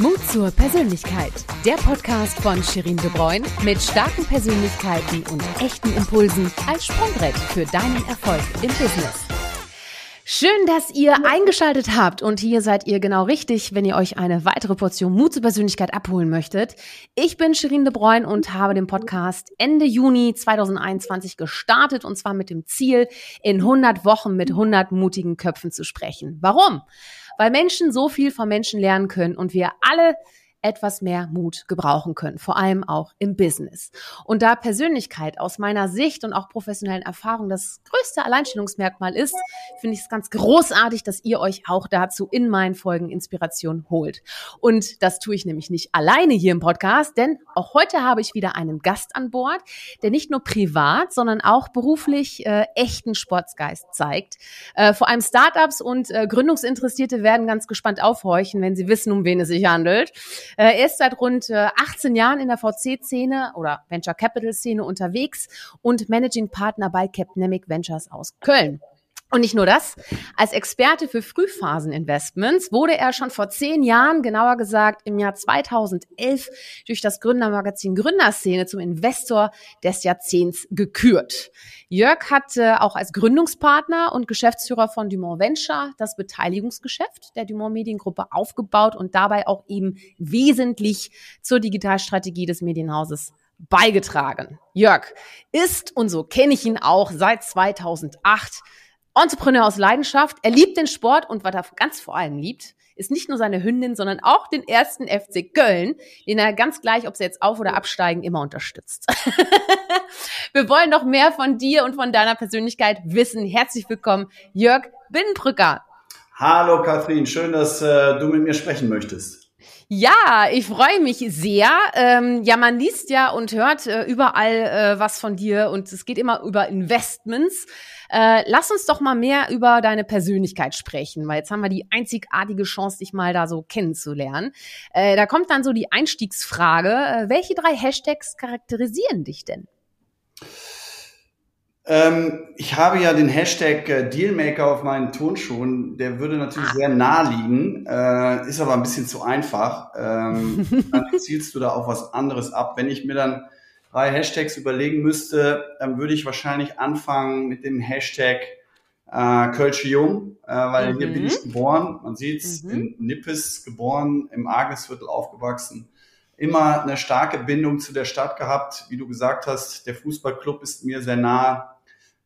Mut zur Persönlichkeit. Der Podcast von Shirin De Bruyne mit starken Persönlichkeiten und echten Impulsen als Sprungbrett für deinen Erfolg im Business. Schön, dass ihr eingeschaltet habt und hier seid ihr genau richtig, wenn ihr euch eine weitere Portion Mut zur Persönlichkeit abholen möchtet. Ich bin Shirin De Bruyne und habe den Podcast Ende Juni 2021 gestartet und zwar mit dem Ziel, in 100 Wochen mit 100 mutigen Köpfen zu sprechen. Warum? Weil Menschen so viel von Menschen lernen können und wir alle etwas mehr Mut gebrauchen können, vor allem auch im Business. Und da Persönlichkeit aus meiner Sicht und auch professionellen Erfahrung das größte Alleinstellungsmerkmal ist, finde ich es ganz großartig, dass ihr euch auch dazu in meinen Folgen Inspiration holt. Und das tue ich nämlich nicht alleine hier im Podcast, denn auch heute habe ich wieder einen Gast an Bord, der nicht nur privat, sondern auch beruflich äh, echten Sportsgeist zeigt. Äh, vor allem Startups und äh, Gründungsinteressierte werden ganz gespannt aufhorchen, wenn sie wissen, um wen es sich handelt. Äh, er ist seit rund 18 äh, Jahren in der VC-Szene oder Venture Capital-Szene unterwegs und Managing Partner bei Capnemic Ventures aus Köln. Und nicht nur das, als Experte für Frühphaseninvestments wurde er schon vor zehn Jahren, genauer gesagt im Jahr 2011, durch das Gründermagazin Gründerszene zum Investor des Jahrzehnts gekürt. Jörg hat äh, auch als Gründungspartner und Geschäftsführer von Dumont Venture das Beteiligungsgeschäft der Dumont Mediengruppe aufgebaut und dabei auch eben wesentlich zur Digitalstrategie des Medienhauses beigetragen. Jörg ist, und so kenne ich ihn auch, seit 2008 Entrepreneur aus Leidenschaft. Er liebt den Sport und was er ganz vor allem liebt, ist nicht nur seine Hündin, sondern auch den ersten FC Köln, den er ganz gleich, ob sie jetzt auf- oder absteigen, immer unterstützt. Wir wollen noch mehr von dir und von deiner Persönlichkeit wissen. Herzlich willkommen, Jörg Binnenbrücker. Hallo Kathrin, schön, dass äh, du mit mir sprechen möchtest. Ja, ich freue mich sehr. Ähm, ja, man liest ja und hört äh, überall äh, was von dir und es geht immer über Investments. Äh, lass uns doch mal mehr über deine Persönlichkeit sprechen, weil jetzt haben wir die einzigartige Chance, dich mal da so kennenzulernen. Äh, da kommt dann so die Einstiegsfrage, äh, welche drei Hashtags charakterisieren dich denn? Ähm, ich habe ja den Hashtag äh, Dealmaker auf meinen Turnschuhen. Der würde natürlich ah. sehr nah liegen, äh, ist aber ein bisschen zu einfach. Ähm, dann zielst du da auf was anderes ab. Wenn ich mir dann drei Hashtags überlegen müsste, dann würde ich wahrscheinlich anfangen mit dem Hashtag äh, Kölsche Jung, äh, weil mhm. hier bin ich geboren. Man sieht's mhm. in Nippes geboren, im Argesviertel aufgewachsen immer eine starke Bindung zu der Stadt gehabt. Wie du gesagt hast, der Fußballclub ist mir sehr nah.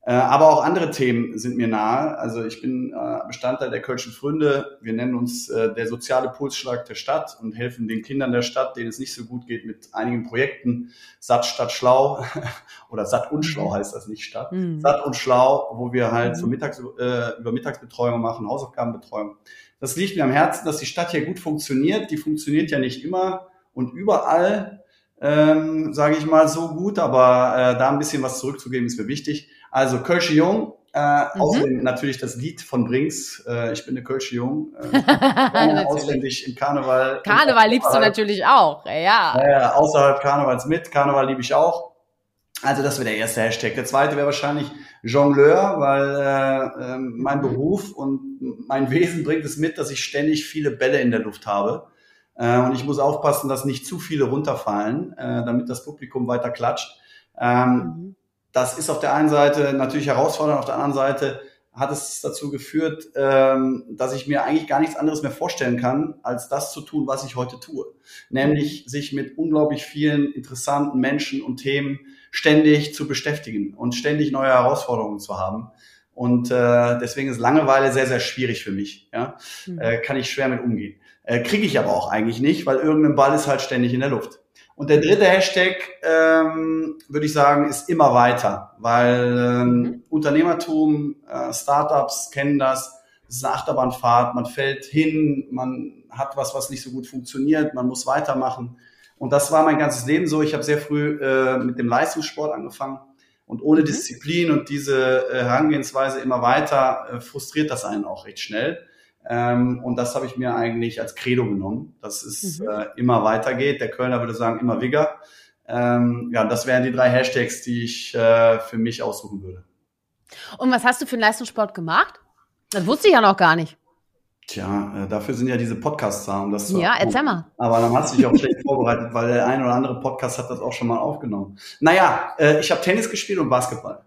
Äh, aber auch andere Themen sind mir nahe. Also ich bin äh, Bestandteil der Kölschen Fründe. Wir nennen uns äh, der soziale Pulsschlag der Stadt und helfen den Kindern der Stadt, denen es nicht so gut geht, mit einigen Projekten. Satt statt schlau oder satt und schlau mhm. heißt das nicht Stadt. Mhm. Satt und schlau, wo wir halt mhm. so Mittags, äh, über Mittagsbetreuung machen, Hausaufgabenbetreuung. Das liegt mir am Herzen, dass die Stadt hier gut funktioniert. Die funktioniert ja nicht immer und überall, ähm, sage ich mal, so gut, aber äh, da ein bisschen was zurückzugeben ist mir wichtig. Also Kölsche Jung, äh, mhm. außerdem natürlich das Lied von Brinks. Äh, ich bin eine Kölsche Jung. Äh, auswendig im Karneval. Karneval liebst du natürlich auch, ja. Naja, außerhalb Karnevals mit. Karneval liebe ich auch. Also das wäre der erste Hashtag. Der zweite wäre wahrscheinlich Jongleur, weil äh, äh, mein mhm. Beruf und mein Wesen bringt es mit, dass ich ständig viele Bälle in der Luft habe. Äh, und ich muss aufpassen, dass nicht zu viele runterfallen, äh, damit das Publikum weiter klatscht. Ähm, mhm das ist auf der einen Seite natürlich herausfordernd, auf der anderen Seite hat es dazu geführt, ähm, dass ich mir eigentlich gar nichts anderes mehr vorstellen kann, als das zu tun, was ich heute tue. Nämlich sich mit unglaublich vielen interessanten Menschen und Themen ständig zu beschäftigen und ständig neue Herausforderungen zu haben. Und äh, deswegen ist Langeweile sehr, sehr schwierig für mich. Ja? Mhm. Äh, kann ich schwer mit umgehen. Äh, Kriege ich aber auch eigentlich nicht, weil irgendein Ball ist halt ständig in der Luft. Und der dritte Hashtag, ähm, würde ich sagen, ist immer weiter, weil ähm, mhm. Unternehmertum, äh, Startups kennen das. Es ist eine Achterbahnfahrt, man fällt hin, man hat was, was nicht so gut funktioniert, man muss weitermachen. Und das war mein ganzes Leben so. Ich habe sehr früh äh, mit dem Leistungssport angefangen. Und ohne mhm. Disziplin und diese äh, Herangehensweise immer weiter äh, frustriert das einen auch recht schnell. Ähm, und das habe ich mir eigentlich als Credo genommen, dass es mhm. äh, immer weitergeht. Der Kölner würde sagen, immer Wigger. Ähm, ja, das wären die drei Hashtags, die ich äh, für mich aussuchen würde. Und was hast du für einen Leistungssport gemacht? Das wusste ich ja noch gar nicht. Tja, äh, dafür sind ja diese Podcasts da, um das zu Ja, erzähl mal. Aber dann hast du dich auch schlecht vorbereitet, weil der ein oder andere Podcast hat das auch schon mal aufgenommen. Naja, äh, ich habe Tennis gespielt und Basketball.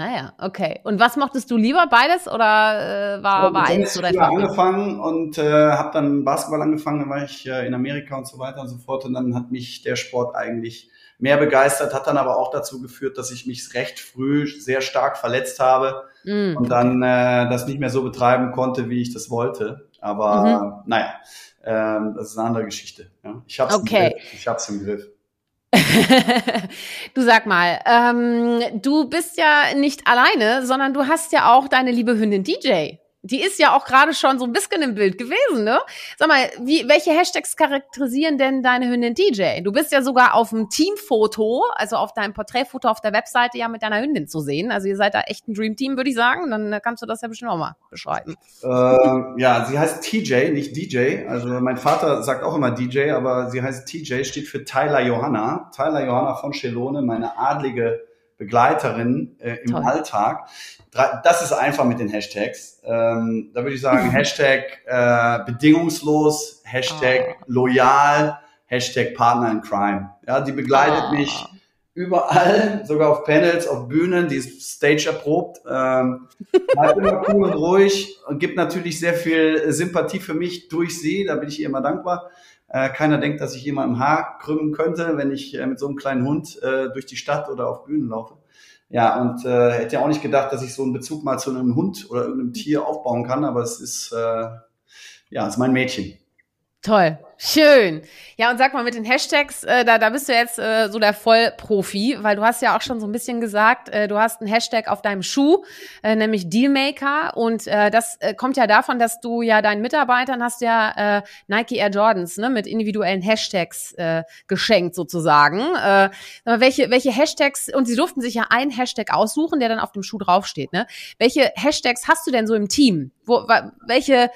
Ah ja, okay. Und was mochtest du lieber, beides oder äh, war, war eins oder etwas? angefangen und äh, habe dann Basketball angefangen, dann war ich äh, in Amerika und so weiter und so fort und dann hat mich der Sport eigentlich mehr begeistert, hat dann aber auch dazu geführt, dass ich mich recht früh sehr stark verletzt habe mm, und dann äh, das nicht mehr so betreiben konnte, wie ich das wollte. Aber mhm. naja, äh, das ist eine andere Geschichte. Ja. Ich habe es okay. im Griff. Ich hab's im Griff. du sag mal, ähm, du bist ja nicht alleine, sondern du hast ja auch deine liebe Hündin DJ die ist ja auch gerade schon so ein bisschen im Bild gewesen, ne? Sag mal, wie, welche Hashtags charakterisieren denn deine Hündin DJ? Du bist ja sogar auf dem Teamfoto, also auf deinem Porträtfoto auf der Webseite ja mit deiner Hündin zu sehen. Also ihr seid da echt ein Dream Team, würde ich sagen. Dann kannst du das ja bestimmt auch mal beschreiben. Äh, ja, sie heißt TJ, nicht DJ. Also mein Vater sagt auch immer DJ, aber sie heißt TJ, steht für Tyler Johanna. Tyler Johanna von Schelone, meine adlige Begleiterin äh, im Toll. Alltag. Das ist einfach mit den Hashtags. Ähm, da würde ich sagen, Hashtag äh, bedingungslos, Hashtag oh. loyal, Hashtag Partner in Crime. Ja, die begleitet oh. mich überall, sogar auf Panels, auf Bühnen, die ist Stage erprobt, ähm, bleibt immer cool und ruhig gibt natürlich sehr viel Sympathie für mich durch sie, da bin ich ihr immer dankbar. Äh, keiner denkt, dass ich jemandem Haar krümmen könnte, wenn ich äh, mit so einem kleinen Hund äh, durch die Stadt oder auf Bühnen laufe. Ja, und äh, hätte ja auch nicht gedacht, dass ich so einen Bezug mal zu einem Hund oder irgendeinem Tier aufbauen kann, aber es ist, äh, ja, es ist mein Mädchen. Toll. Schön. Ja, und sag mal, mit den Hashtags, äh, da, da bist du jetzt äh, so der Vollprofi, weil du hast ja auch schon so ein bisschen gesagt, äh, du hast einen Hashtag auf deinem Schuh, äh, nämlich Dealmaker. Und äh, das äh, kommt ja davon, dass du ja deinen Mitarbeitern hast ja äh, Nike Air Jordans ne, mit individuellen Hashtags äh, geschenkt sozusagen. Äh, welche, welche Hashtags, und sie durften sich ja einen Hashtag aussuchen, der dann auf dem Schuh draufsteht. Ne? Welche Hashtags hast du denn so im Team? Wo, welche,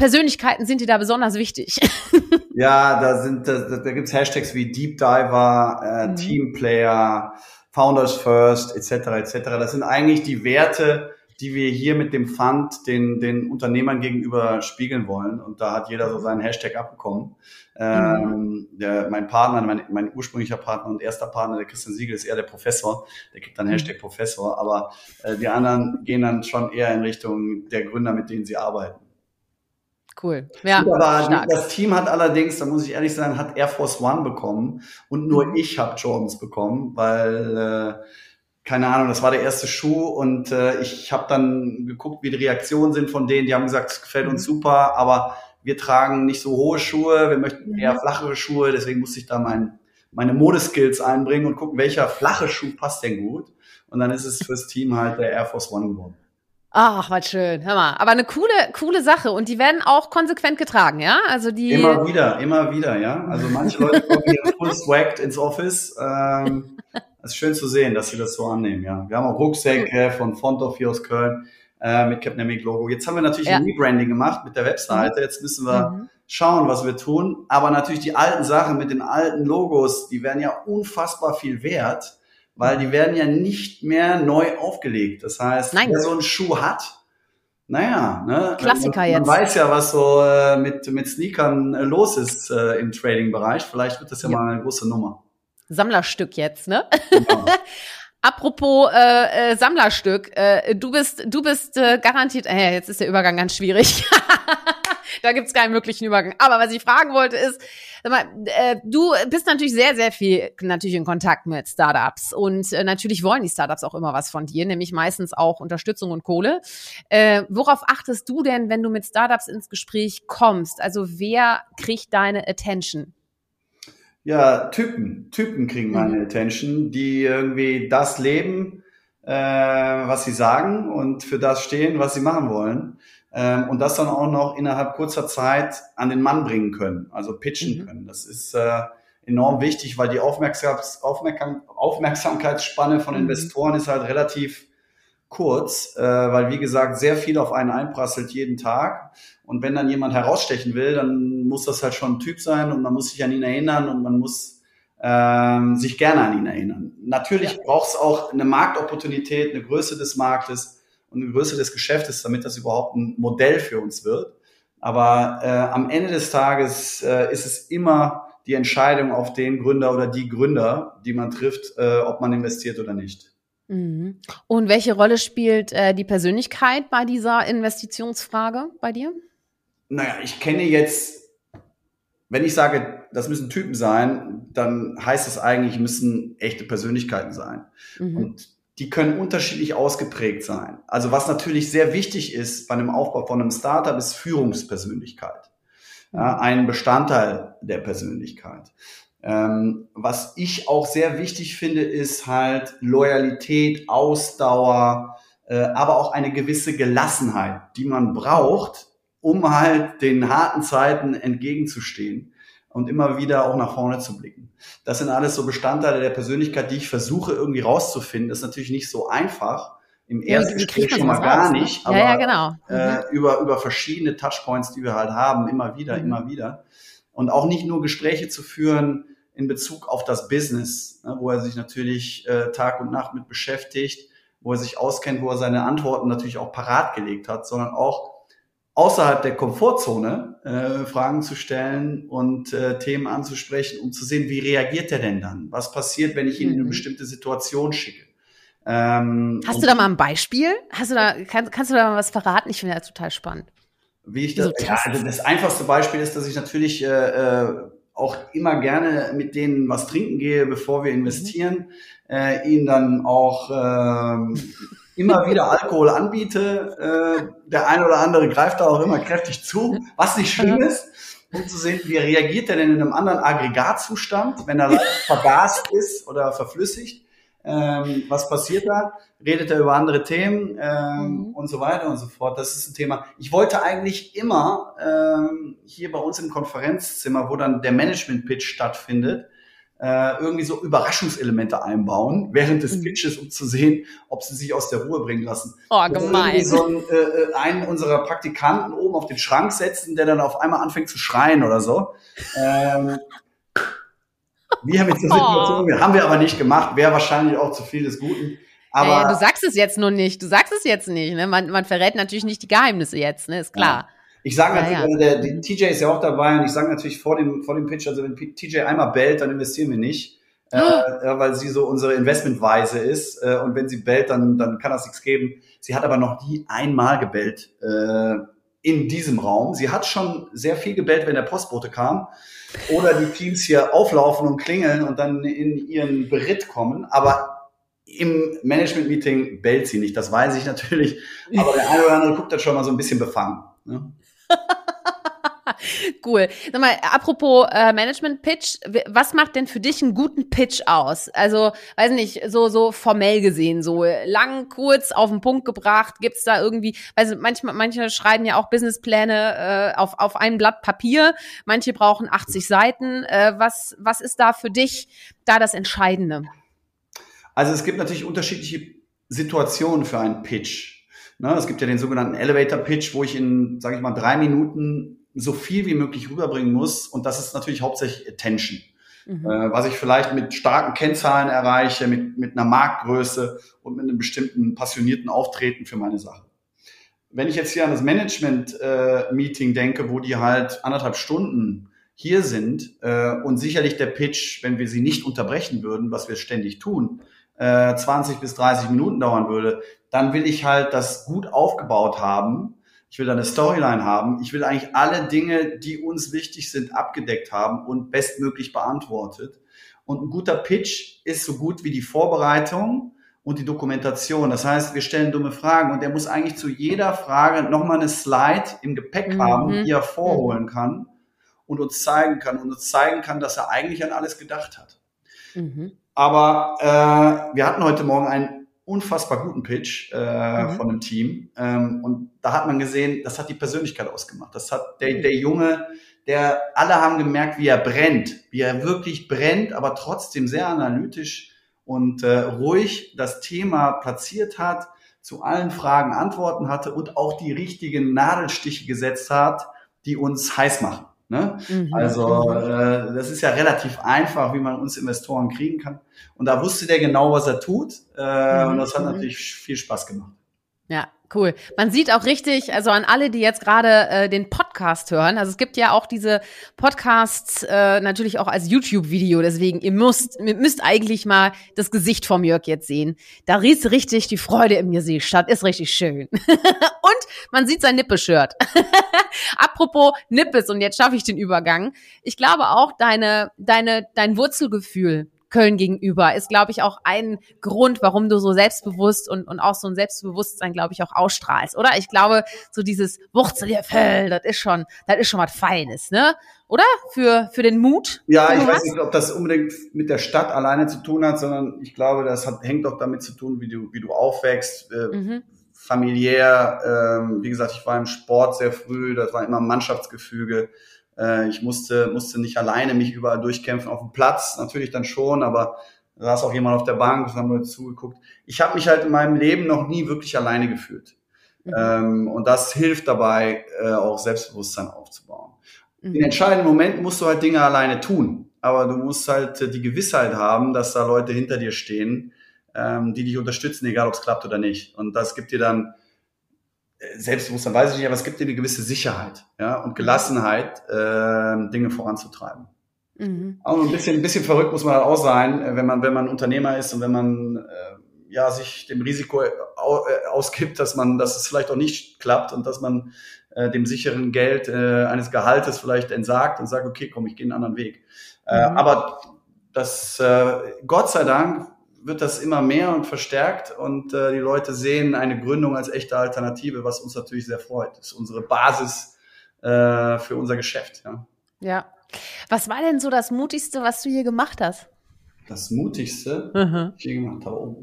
Persönlichkeiten sind dir da besonders wichtig? ja, da sind da, da gibt's Hashtags wie Deep Diver, äh, mhm. Teamplayer, Founders First, etc. etc. Das sind eigentlich die Werte, die wir hier mit dem Fund den, den Unternehmern gegenüber spiegeln wollen. Und da hat jeder so seinen Hashtag abbekommen. Ähm, mhm. der, mein Partner, mein, mein ursprünglicher Partner und erster Partner, der Christian Siegel, ist eher der Professor. Der kriegt dann mhm. Hashtag Professor. Aber äh, die anderen gehen dann schon eher in Richtung der Gründer, mit denen sie arbeiten. Cool. Ja, aber das Team hat allerdings, da muss ich ehrlich sagen, hat Air Force One bekommen und nur mhm. ich habe Jordans bekommen, weil äh, keine Ahnung, das war der erste Schuh und äh, ich habe dann geguckt, wie die Reaktionen sind von denen. Die haben gesagt, es gefällt uns mhm. super, aber wir tragen nicht so hohe Schuhe, wir möchten mhm. eher flachere Schuhe, deswegen musste ich da mein, meine Modeskills einbringen und gucken, welcher flache Schuh passt denn gut. Und dann ist es fürs Team halt der Air Force One geworden. Ach, was schön. Hör mal. Aber eine coole, coole Sache. Und die werden auch konsequent getragen, ja? Also die. Immer wieder, immer wieder, ja. Also manche Leute kommen hier full swagged ins Office. Ähm, es ist schön zu sehen, dass sie das so annehmen, ja. Wir haben auch Rucksäcke von Fontov hier aus Köln äh, mit Capnemic Logo. Jetzt haben wir natürlich ja. ein Rebranding gemacht mit der Webseite. Mhm. Jetzt müssen wir mhm. schauen, was wir tun. Aber natürlich die alten Sachen mit den alten Logos, die werden ja unfassbar viel wert weil die werden ja nicht mehr neu aufgelegt. Das heißt, Nein. wer so einen Schuh hat, naja, ne, Klassiker man, man jetzt. weiß ja, was so äh, mit, mit Sneakern äh, los ist äh, im Trading-Bereich. Vielleicht wird das ja, ja, mal eine große Nummer. Sammlerstück jetzt, ne? Genau. Apropos äh, äh, Sammlerstück, äh, du bist, du bist äh, garantiert, äh, jetzt ist der Übergang ganz schwierig. da gibt's keinen möglichen Übergang. Aber was ich fragen wollte ist, sag mal, äh, du bist natürlich sehr, sehr viel natürlich in Kontakt mit Startups und äh, natürlich wollen die Startups auch immer was von dir, nämlich meistens auch Unterstützung und Kohle. Äh, worauf achtest du denn, wenn du mit Startups ins Gespräch kommst? Also wer kriegt deine Attention? ja, Typen, Typen kriegen meine mhm. Attention, die irgendwie das leben, äh, was sie sagen und für das stehen, was sie machen wollen. Ähm, und das dann auch noch innerhalb kurzer Zeit an den Mann bringen können, also pitchen mhm. können. Das ist äh, enorm wichtig, weil die Aufmerksams Aufmerksam Aufmerksamkeitsspanne von mhm. Investoren ist halt relativ kurz, äh, weil wie gesagt sehr viel auf einen einprasselt jeden Tag. Und wenn dann jemand herausstechen will, dann muss das halt schon ein Typ sein und man muss sich an ihn erinnern und man muss ähm, sich gerne an ihn erinnern. Natürlich ja. braucht es auch eine Marktopportunität, eine Größe des Marktes und eine Größe des Geschäftes, damit das überhaupt ein Modell für uns wird. Aber äh, am Ende des Tages äh, ist es immer die Entscheidung auf den Gründer oder die Gründer, die man trifft, äh, ob man investiert oder nicht. Mhm. Und welche Rolle spielt äh, die Persönlichkeit bei dieser Investitionsfrage bei dir? Naja, ich kenne jetzt, wenn ich sage, das müssen Typen sein, dann heißt es eigentlich, müssen echte Persönlichkeiten sein. Mhm. Und die können unterschiedlich ausgeprägt sein. Also was natürlich sehr wichtig ist bei einem Aufbau von einem Startup, ist Führungspersönlichkeit. Ja, ein Bestandteil der Persönlichkeit. Ähm, was ich auch sehr wichtig finde, ist halt Loyalität, Ausdauer, äh, aber auch eine gewisse Gelassenheit, die man braucht, um halt den harten Zeiten entgegenzustehen und immer wieder auch nach vorne zu blicken. Das sind alles so Bestandteile der Persönlichkeit, die ich versuche irgendwie rauszufinden. Das ist natürlich nicht so einfach. Im ersten ja, Gespräch schon mal gar raus, ne? nicht, aber ja, ja, genau. äh, mhm. über, über verschiedene Touchpoints, die wir halt haben, immer wieder, mhm. immer wieder. Und auch nicht nur Gespräche zu führen in Bezug auf das Business, ne, wo er sich natürlich äh, Tag und Nacht mit beschäftigt, wo er sich auskennt, wo er seine Antworten natürlich auch parat gelegt hat, sondern auch außerhalb der Komfortzone äh, Fragen zu stellen und äh, Themen anzusprechen, um zu sehen, wie reagiert er denn dann? Was passiert, wenn ich ihn mhm. in eine mhm. bestimmte Situation schicke? Ähm, Hast du da mal ein Beispiel? Hast du da, kann, kannst du da mal was verraten? Ich finde das total spannend. Wie ich das, so ja, also das einfachste Beispiel ist, dass ich natürlich äh, äh, auch immer gerne mit denen was trinken gehe, bevor wir investieren, mhm. äh, ihnen dann auch äh, immer wieder Alkohol anbiete. Äh, der eine oder andere greift da auch immer kräftig zu, was nicht schlimm ist, um zu sehen, wie reagiert er denn in einem anderen Aggregatzustand, wenn er vergast ist oder verflüssigt. Ähm, was passiert da? Redet er über andere Themen ähm, mhm. und so weiter und so fort. Das ist ein Thema. Ich wollte eigentlich immer ähm, hier bei uns im Konferenzzimmer, wo dann der Management-Pitch stattfindet, äh, irgendwie so Überraschungselemente einbauen während des mhm. Pitches, um zu sehen, ob sie sich aus der Ruhe bringen lassen. Oh, gemein. So ein, äh, äh, einen unserer Praktikanten oben auf den Schrank setzen, der dann auf einmal anfängt zu schreien oder so. Ähm, wir haben jetzt eine Situation, oh. haben wir aber nicht gemacht, wäre wahrscheinlich auch zu viel des Guten. Aber ja, du sagst es jetzt nur nicht, du sagst es jetzt nicht, ne? Man, man verrät natürlich nicht die Geheimnisse jetzt, ne? Ist klar. Ja. Ich sage natürlich, ja, ja. Also der, der TJ ist ja auch dabei und ich sage natürlich vor dem, vor dem Pitch, also wenn TJ einmal bellt, dann investieren wir nicht. Oh. Äh, weil sie so unsere Investmentweise ist äh, und wenn sie bellt, dann, dann kann das nichts geben. Sie hat aber noch nie einmal gebellt äh, in diesem Raum. Sie hat schon sehr viel gebellt, wenn der Postbote kam oder die Teams hier auflaufen und klingeln und dann in ihren Beritt kommen, aber im Management-Meeting bellt sie nicht, das weiß ich natürlich, aber der eine oder andere guckt dann schon mal so ein bisschen befangen. Ne? cool. Sag mal, apropos äh, Management-Pitch, was macht denn für dich einen guten Pitch aus? Also, weiß nicht, so so formell gesehen, so lang, kurz, auf den Punkt gebracht. Gibt's da irgendwie, also manchmal, manche schreiben ja auch Businesspläne äh, auf auf ein Blatt Papier, manche brauchen 80 Seiten. Äh, was was ist da für dich da das Entscheidende? Also es gibt natürlich unterschiedliche Situationen für einen Pitch. Ne, es gibt ja den sogenannten Elevator Pitch, wo ich in, sage ich mal, drei Minuten so viel wie möglich rüberbringen muss. Und das ist natürlich hauptsächlich Attention. Mhm. Äh, was ich vielleicht mit starken Kennzahlen erreiche, mit, mit einer Marktgröße und mit einem bestimmten passionierten Auftreten für meine Sache. Wenn ich jetzt hier an das Management-Meeting äh, denke, wo die halt anderthalb Stunden hier sind äh, und sicherlich der Pitch, wenn wir sie nicht unterbrechen würden, was wir ständig tun, äh, 20 bis 30 Minuten dauern würde, dann will ich halt das gut aufgebaut haben. Ich will eine Storyline haben. Ich will eigentlich alle Dinge, die uns wichtig sind, abgedeckt haben und bestmöglich beantwortet. Und ein guter Pitch ist so gut wie die Vorbereitung und die Dokumentation. Das heißt, wir stellen dumme Fragen und er muss eigentlich zu jeder Frage nochmal eine Slide im Gepäck mhm. haben, die er vorholen kann und uns zeigen kann und uns zeigen kann, dass er eigentlich an alles gedacht hat. Mhm. Aber äh, wir hatten heute Morgen einen unfassbar guten Pitch äh, mhm. von dem Team. Ähm, und da hat man gesehen, das hat die Persönlichkeit ausgemacht. Das hat der, mhm. der Junge, der alle haben gemerkt, wie er brennt, wie er wirklich brennt, aber trotzdem sehr analytisch und äh, ruhig das Thema platziert hat, zu allen Fragen Antworten hatte und auch die richtigen Nadelstiche gesetzt hat, die uns heiß machen. Ne? Mhm. Also mhm. äh, das ist ja relativ einfach, wie man uns Investoren kriegen kann. Und da wusste der genau, was er tut. Äh, mhm. Und das hat mhm. natürlich viel Spaß gemacht. Ja, Cool. Man sieht auch richtig, also an alle, die jetzt gerade äh, den Podcast hören, also es gibt ja auch diese Podcasts äh, natürlich auch als YouTube-Video, deswegen ihr müsst, ihr müsst eigentlich mal das Gesicht vom Jörg jetzt sehen. Da riecht richtig die Freude im Gesicht statt, ist richtig schön. und man sieht sein Nippeshirt. Apropos Nippes, und jetzt schaffe ich den Übergang. Ich glaube auch, deine, deine, dein Wurzelgefühl, Köln gegenüber ist, glaube ich, auch ein Grund, warum du so selbstbewusst und, und auch so ein Selbstbewusstsein, glaube ich, auch ausstrahlst, oder? Ich glaube, so dieses Wurzelfell, das ist schon, das ist schon was Feines, ne? Oder? Für, für den Mut? Ja, ich weiß nicht, ob das unbedingt mit der Stadt alleine zu tun hat, sondern ich glaube, das hat, hängt auch damit zu tun, wie du, wie du aufwächst, äh, mhm. familiär. Ähm, wie gesagt, ich war im Sport sehr früh, das war immer Mannschaftsgefüge. Äh, ich musste, musste nicht alleine mich überall durchkämpfen auf dem Platz, natürlich dann schon, aber da saß auch jemand auf der Bank, es haben Leute zugeguckt. Ich habe mich halt in meinem Leben noch nie wirklich alleine gefühlt. Mhm. Ähm, und das hilft dabei, äh, auch Selbstbewusstsein aufzubauen. Mhm. In entscheidenden Momenten musst du halt Dinge alleine tun, aber du musst halt äh, die Gewissheit haben, dass da Leute hinter dir stehen, ähm, die dich unterstützen, egal ob es klappt oder nicht. Und das gibt dir dann Selbstbewusstsein weiß ich nicht, aber es gibt dir eine gewisse Sicherheit ja, und Gelassenheit, äh, Dinge voranzutreiben. Mhm. Auch ein bisschen, ein bisschen verrückt muss man halt auch sein, äh, wenn man, wenn man Unternehmer ist und wenn man äh, ja, sich dem Risiko äh, ausgibt, dass man, dass es vielleicht auch nicht klappt und dass man äh, dem sicheren Geld äh, eines Gehaltes vielleicht entsagt und sagt, okay, komm, ich gehe einen anderen Weg. Äh, mhm. Äh, aber das, äh, Gott sei Dank, wird das immer mehr und verstärkt und äh, die Leute sehen eine Gründung als echte Alternative, was uns natürlich sehr freut. Das ist unsere Basis äh, für unser Geschäft. Ja. ja. Was war denn so das Mutigste, was du hier gemacht hast? Das Mutigste, mhm. was ich hier gemacht habe. Oh.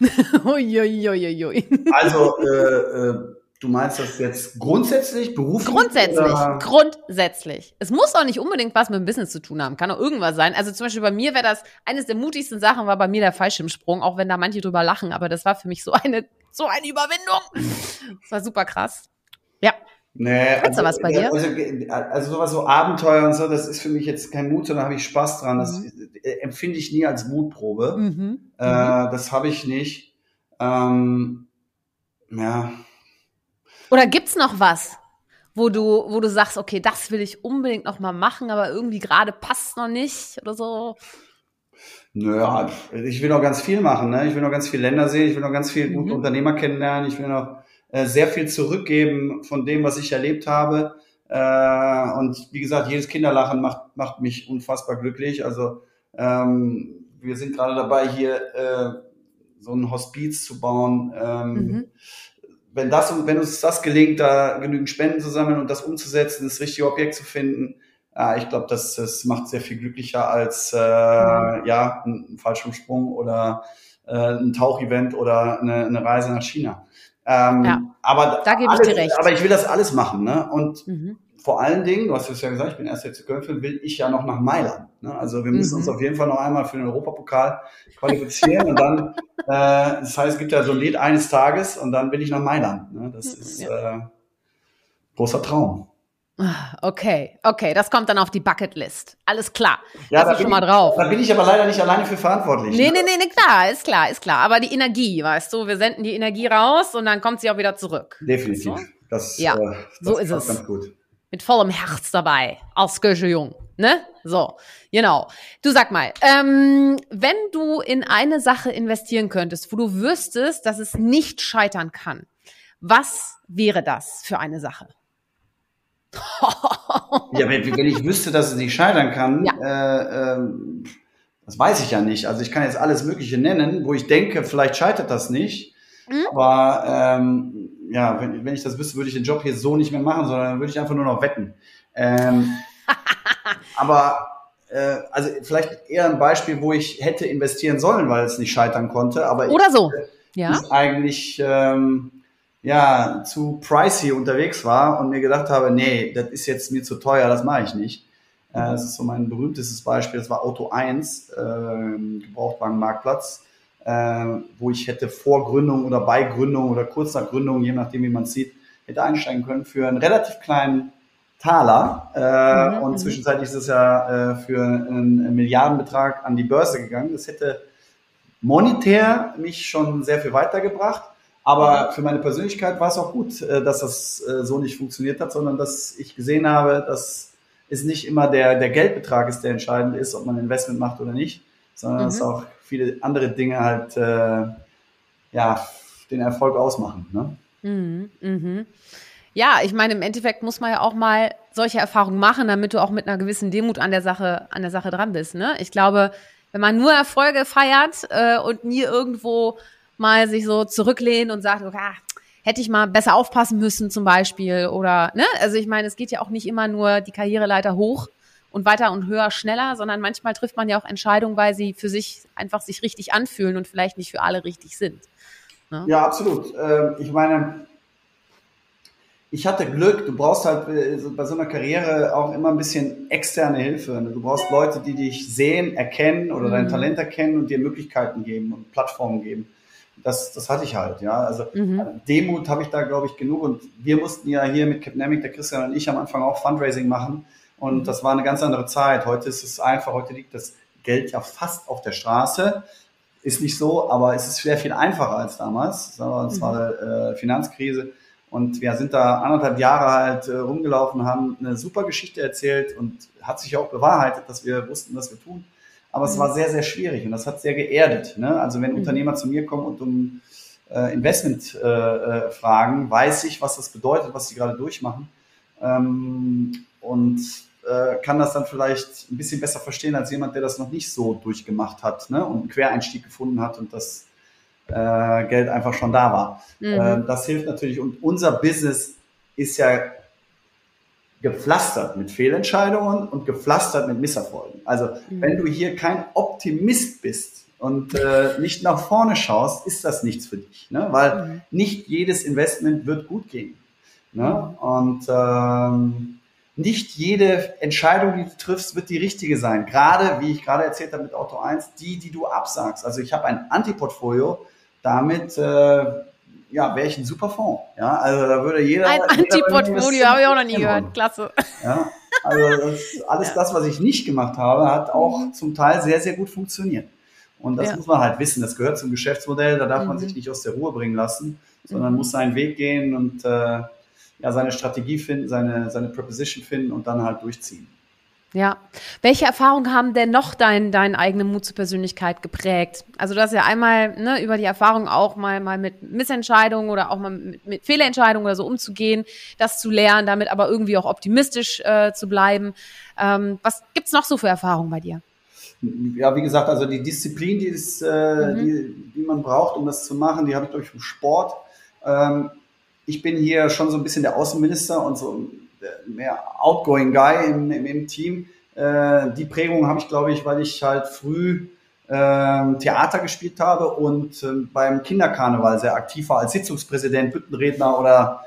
Uiuiuiui. also äh, äh, Du meinst das jetzt grundsätzlich, beruflich? Grundsätzlich, oder? grundsätzlich. Es muss auch nicht unbedingt was mit dem Business zu tun haben, kann auch irgendwas sein. Also zum Beispiel bei mir wäre das, eines der mutigsten Sachen war bei mir der Fallschirmsprung, auch wenn da manche drüber lachen, aber das war für mich so eine, so eine Überwindung. Das war super krass. Ja. Nee, Gibt's also, da was bei dir? Also, also sowas so Abenteuer und so, das ist für mich jetzt kein Mut, sondern habe ich Spaß dran. Das mhm. empfinde ich nie als Mutprobe. Mhm. Äh, mhm. das habe ich nicht. Ähm, ja, oder gibt's noch was, wo du, wo du sagst, okay, das will ich unbedingt noch mal machen, aber irgendwie gerade passt noch nicht oder so? Naja, ich will noch ganz viel machen. Ne? Ich will noch ganz viele Länder sehen. Ich will noch ganz viele gute mhm. Unternehmer kennenlernen. Ich will noch äh, sehr viel zurückgeben von dem, was ich erlebt habe. Äh, und wie gesagt, jedes Kinderlachen macht, macht mich unfassbar glücklich. Also ähm, wir sind gerade dabei, hier äh, so ein Hospiz zu bauen. Ähm, mhm wenn das wenn uns das gelingt, da genügend Spenden zu sammeln und das umzusetzen, das richtige Objekt zu finden, ja, ich glaube, das, das macht sehr viel glücklicher als äh, mhm. ja ein, ein Fallschirmsprung oder äh, ein Tauchevent oder eine, eine Reise nach China. Ähm, ja, aber da gebe ich dir recht. Aber ich will das alles machen, ne? Und mhm vor allen Dingen, du hast es ja gesagt, ich bin erst jetzt Köln, will ich ja noch nach Mailand. Ne? Also wir müssen mhm. uns auf jeden Fall noch einmal für den Europapokal qualifizieren und dann, äh, das heißt, es gibt ja so ein Lied eines Tages und dann will ich nach Mailand. Ne? Das mhm, ist ja. äh, großer Traum. Ah, okay, okay, das kommt dann auf die Bucketlist. Alles klar. Ja, da bin schon mal drauf. Da bin ich aber leider nicht alleine für verantwortlich. Nee, ne? nee, nee, nee, klar, ist klar, ist klar. Aber die Energie, weißt du, wir senden die Energie raus und dann kommt sie auch wieder zurück. Definitiv. So? Das, ja, äh, das so ist es. Ganz gut mit vollem Herz dabei, als Gösche Jung. Ne? So, genau. Du sag mal, ähm, wenn du in eine Sache investieren könntest, wo du wüsstest, dass es nicht scheitern kann, was wäre das für eine Sache? ja, wenn, wenn, ich wüsste, dass es nicht scheitern kann, ja. äh, äh, das weiß ich ja nicht. Also ich kann jetzt alles Mögliche nennen, wo ich denke, vielleicht scheitert das nicht. Mhm. Aber ähm, ja, wenn, wenn ich das wüsste, würde ich den Job hier so nicht mehr machen, sondern würde ich einfach nur noch wetten. Ähm, aber äh, also vielleicht eher ein Beispiel, wo ich hätte investieren sollen, weil es nicht scheitern konnte. Aber oder so, ja. Ich eigentlich ähm, ja zu pricey unterwegs war und mir gedacht habe, nee, das ist jetzt mir zu teuer, das mache ich nicht. Äh, das ist so mein berühmtestes Beispiel. Das war Auto 1, äh, Gebrauchtwagenmarktplatz wo ich hätte vor Gründung oder bei Gründung oder kurz nach Gründung, je nachdem wie man es sieht, hätte einsteigen können für einen relativ kleinen Taler. Äh, mhm, und mhm. zwischenzeitlich ist es ja äh, für einen Milliardenbetrag an die Börse gegangen. Das hätte monetär mich schon sehr viel weitergebracht. Aber für meine Persönlichkeit war es auch gut, äh, dass das äh, so nicht funktioniert hat, sondern dass ich gesehen habe, dass es nicht immer der, der Geldbetrag ist, der entscheidend ist, ob man ein Investment macht oder nicht, sondern mhm. dass auch viele andere Dinge halt äh, ja, den Erfolg ausmachen. Ne? Mhm, mhm. Ja, ich meine, im Endeffekt muss man ja auch mal solche Erfahrungen machen, damit du auch mit einer gewissen Demut an der Sache, an der Sache dran bist. Ne? Ich glaube, wenn man nur Erfolge feiert äh, und nie irgendwo mal sich so zurücklehnt und sagt, okay, hätte ich mal besser aufpassen müssen zum Beispiel oder, ne? Also ich meine, es geht ja auch nicht immer nur die Karriereleiter hoch und weiter und höher, schneller, sondern manchmal trifft man ja auch Entscheidungen, weil sie für sich einfach sich richtig anfühlen und vielleicht nicht für alle richtig sind. Ne? Ja, absolut. Ähm, ich meine, ich hatte Glück, du brauchst halt äh, bei so einer Karriere auch immer ein bisschen externe Hilfe. Ne? Du brauchst Leute, die dich sehen, erkennen oder mhm. dein Talent erkennen und dir Möglichkeiten geben und Plattformen geben. Das, das hatte ich halt, ja. Also mhm. Demut habe ich da, glaube ich, genug. Und wir mussten ja hier mit Capnamic, der Christian und ich am Anfang auch Fundraising machen. Und mhm. das war eine ganz andere Zeit. Heute ist es einfach, heute liegt das Geld ja fast auf der Straße. Ist nicht so, aber es ist sehr viel einfacher als damals. Das war, das war äh, Finanzkrise. Und wir sind da anderthalb Jahre halt äh, rumgelaufen, haben eine super Geschichte erzählt und hat sich auch bewahrheitet, dass wir wussten, was wir tun. Aber mhm. es war sehr, sehr schwierig und das hat sehr geerdet. Ne? Also wenn mhm. Unternehmer zu mir kommen und um äh, Investment äh, äh, fragen, weiß ich, was das bedeutet, was sie gerade durchmachen. Ähm, und kann das dann vielleicht ein bisschen besser verstehen als jemand, der das noch nicht so durchgemacht hat ne? und einen Quereinstieg gefunden hat und das äh, Geld einfach schon da war. Mhm. Äh, das hilft natürlich und unser Business ist ja gepflastert mit Fehlentscheidungen und gepflastert mit Misserfolgen. Also mhm. wenn du hier kein Optimist bist und äh, nicht nach vorne schaust, ist das nichts für dich, ne? weil mhm. nicht jedes Investment wird gut gehen. Ne? Mhm. Und ähm, nicht jede Entscheidung, die du triffst, wird die richtige sein. Gerade, wie ich gerade erzählt habe mit Auto 1, die, die du absagst. Also ich habe ein Antiportfolio, damit äh, ja, wäre ich ein super Fonds. Ja, also da würde jeder. Ein Antiportfolio habe ich auch noch nie gehört. Klasse. Ja, also das, alles ja. das, was ich nicht gemacht habe, hat auch mhm. zum Teil sehr, sehr gut funktioniert. Und das ja. muss man halt wissen. Das gehört zum Geschäftsmodell. Da darf mhm. man sich nicht aus der Ruhe bringen lassen, sondern mhm. muss seinen Weg gehen und äh, ja, seine Strategie finden, seine, seine Proposition finden und dann halt durchziehen. Ja. Welche Erfahrungen haben denn noch dein, deine eigene Mut zur Persönlichkeit geprägt? Also du hast ja einmal ne, über die Erfahrung auch mal, mal mit Missentscheidungen oder auch mal mit, mit Fehlentscheidungen oder so umzugehen, das zu lernen, damit aber irgendwie auch optimistisch äh, zu bleiben. Ähm, was gibt's noch so für Erfahrungen bei dir? Ja, wie gesagt, also die Disziplin, die, ist, äh, mhm. die, die man braucht, um das zu machen, die habe ich durch Sport. Ähm, ich bin hier schon so ein bisschen der Außenminister und so mehr outgoing Guy im, im, im Team. Äh, die Prägung habe ich, glaube ich, weil ich halt früh äh, Theater gespielt habe und äh, beim Kinderkarneval sehr aktiv war als Sitzungspräsident, Büttenredner oder